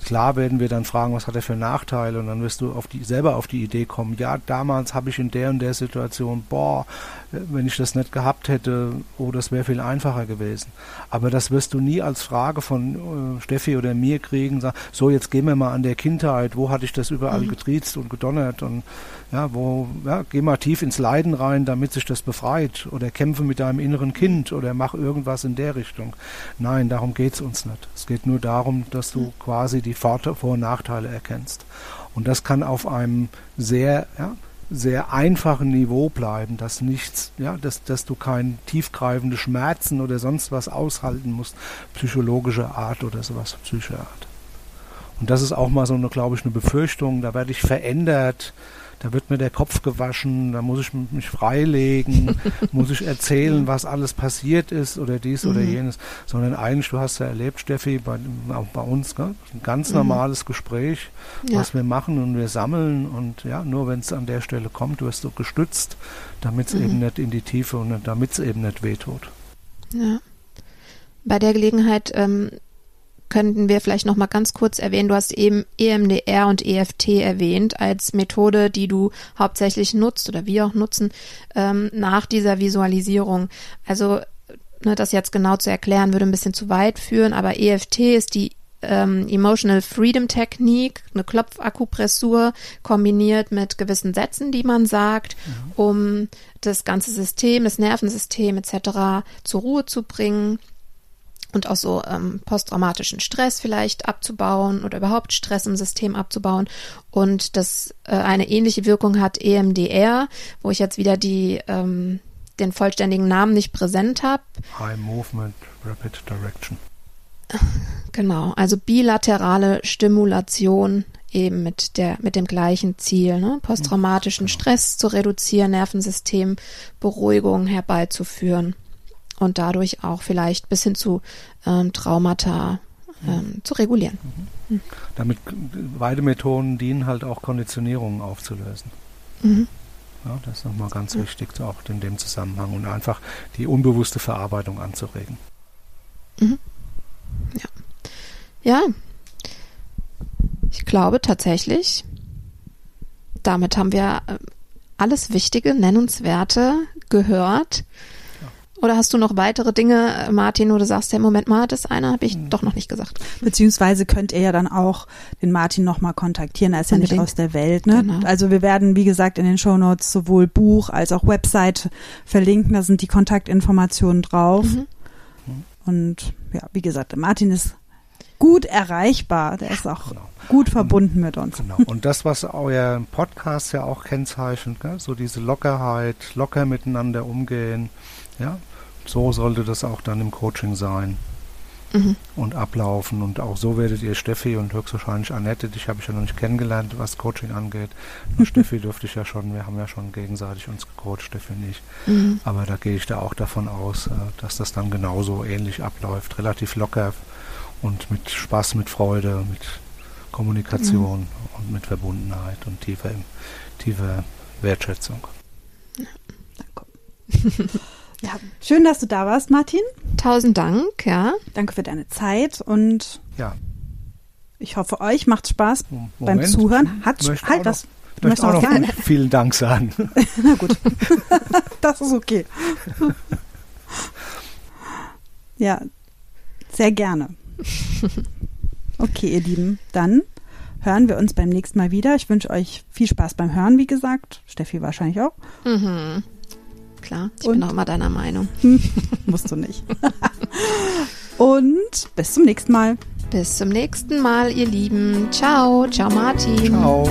Klar werden wir dann fragen, was hat er für Nachteile und dann wirst du auf die, selber auf die Idee kommen, ja, damals habe ich in der und der Situation, boah, wenn ich das nicht gehabt hätte, oh, das wäre viel einfacher gewesen. Aber das wirst du nie als Frage von äh, Steffi oder mir kriegen, sagen, so jetzt gehen wir mal an der Kindheit, wo hatte ich das überall mhm. Getriezt und gedonnert und ja, wo, ja, geh mal tief ins Leiden rein, damit sich das befreit oder kämpfe mit deinem inneren Kind oder mach irgendwas in der Richtung. Nein, darum geht's uns nicht. Es geht nur darum, dass du mhm. quasi die Vor- und Nachteile erkennst. Und das kann auf einem sehr, ja, sehr einfachen Niveau bleiben, dass nichts, ja, dass, dass du kein tiefgreifende Schmerzen oder sonst was aushalten musst, psychologische Art oder sowas, psychische Art. Und das ist auch mal so eine, glaube ich, eine Befürchtung, da werde ich verändert, da wird mir der Kopf gewaschen, da muss ich mich freilegen, [laughs] muss ich erzählen, was alles passiert ist oder dies mhm. oder jenes, sondern eigentlich, du hast ja erlebt, Steffi, bei, auch bei uns, gell? ein ganz mhm. normales Gespräch, ja. was wir machen und wir sammeln und ja, nur wenn es an der Stelle kommt, wirst du gestützt, damit es mhm. eben nicht in die Tiefe und damit es eben nicht wehtut. Ja. Bei der Gelegenheit ähm, könnten wir vielleicht noch mal ganz kurz erwähnen. Du hast eben EMDR und EFT erwähnt als Methode, die du hauptsächlich nutzt oder wir auch nutzen ähm, nach dieser Visualisierung. Also ne, das jetzt genau zu erklären würde ein bisschen zu weit führen, aber EFT ist die ähm, Emotional Freedom Technik, eine Klopfakupressur kombiniert mit gewissen Sätzen, die man sagt, mhm. um das ganze System, das Nervensystem etc. zur Ruhe zu bringen und auch so ähm, posttraumatischen Stress vielleicht abzubauen oder überhaupt Stress im System abzubauen. Und das äh, eine ähnliche Wirkung hat EMDR, wo ich jetzt wieder die ähm, den vollständigen Namen nicht präsent habe. High Movement Rapid Direction. [laughs] Genau, also bilaterale Stimulation eben mit der mit dem gleichen Ziel, ne? posttraumatischen genau. Stress zu reduzieren, Nervensystem Beruhigung herbeizuführen und dadurch auch vielleicht bis hin zu ähm, Traumata ähm, zu regulieren. Mhm. Mhm. Damit beide Methoden dienen halt auch Konditionierungen aufzulösen. Mhm. Ja, das ist nochmal ganz wichtig, auch in dem Zusammenhang und einfach die unbewusste Verarbeitung anzuregen. Mhm. Ja. Ja. Ich glaube tatsächlich, damit haben wir äh, alles Wichtige, Nennenswerte gehört. Oder hast du noch weitere Dinge, Martin, wo du sagst, ja, Moment mal, das eine habe ich hm. doch noch nicht gesagt. Beziehungsweise könnt ihr ja dann auch den Martin nochmal kontaktieren, er ist Unbedingt. ja nicht aus der Welt. Ne? Genau. Also wir werden, wie gesagt, in den Shownotes sowohl Buch als auch Website verlinken, da sind die Kontaktinformationen drauf. Mhm. Und ja, wie gesagt, Martin ist gut erreichbar, der ist auch genau. gut verbunden mit uns. Genau. Und das, was euer Podcast ja auch kennzeichnet, gell? so diese Lockerheit, locker miteinander umgehen, ja, so sollte das auch dann im Coaching sein mhm. und ablaufen. Und auch so werdet ihr Steffi und höchstwahrscheinlich Annette, dich habe ich ja noch nicht kennengelernt, was Coaching angeht. Nur [laughs] Steffi dürfte ich ja schon, wir haben ja schon gegenseitig uns gecoacht, Steffi nicht. Mhm. Aber da gehe ich da auch davon aus, äh, dass das dann genauso ähnlich abläuft, relativ locker und mit Spaß, mit Freude, mit Kommunikation mhm. und mit Verbundenheit und tiefer, tiefer Wertschätzung. Ja, danke. [laughs] Ja, schön, dass du da warst, Martin. Tausend Dank, ja. Danke für deine Zeit und ja. ich hoffe, euch macht Spaß Moment. beim Zuhören. Hat halt das. Du möchtest auch noch gerne. [laughs] vielen Dank sagen. [laughs] Na gut, [laughs] das ist okay. ja, sehr gerne. Okay, ihr Lieben, dann hören wir uns beim nächsten Mal wieder. Ich wünsche euch viel Spaß beim Hören, wie gesagt. Steffi wahrscheinlich auch. Mhm. Klar, ich und? bin auch immer deiner Meinung. [laughs] Musst du nicht. [laughs] und bis zum nächsten Mal. Bis zum nächsten Mal, ihr Lieben. Ciao, ciao Martin. Ciao.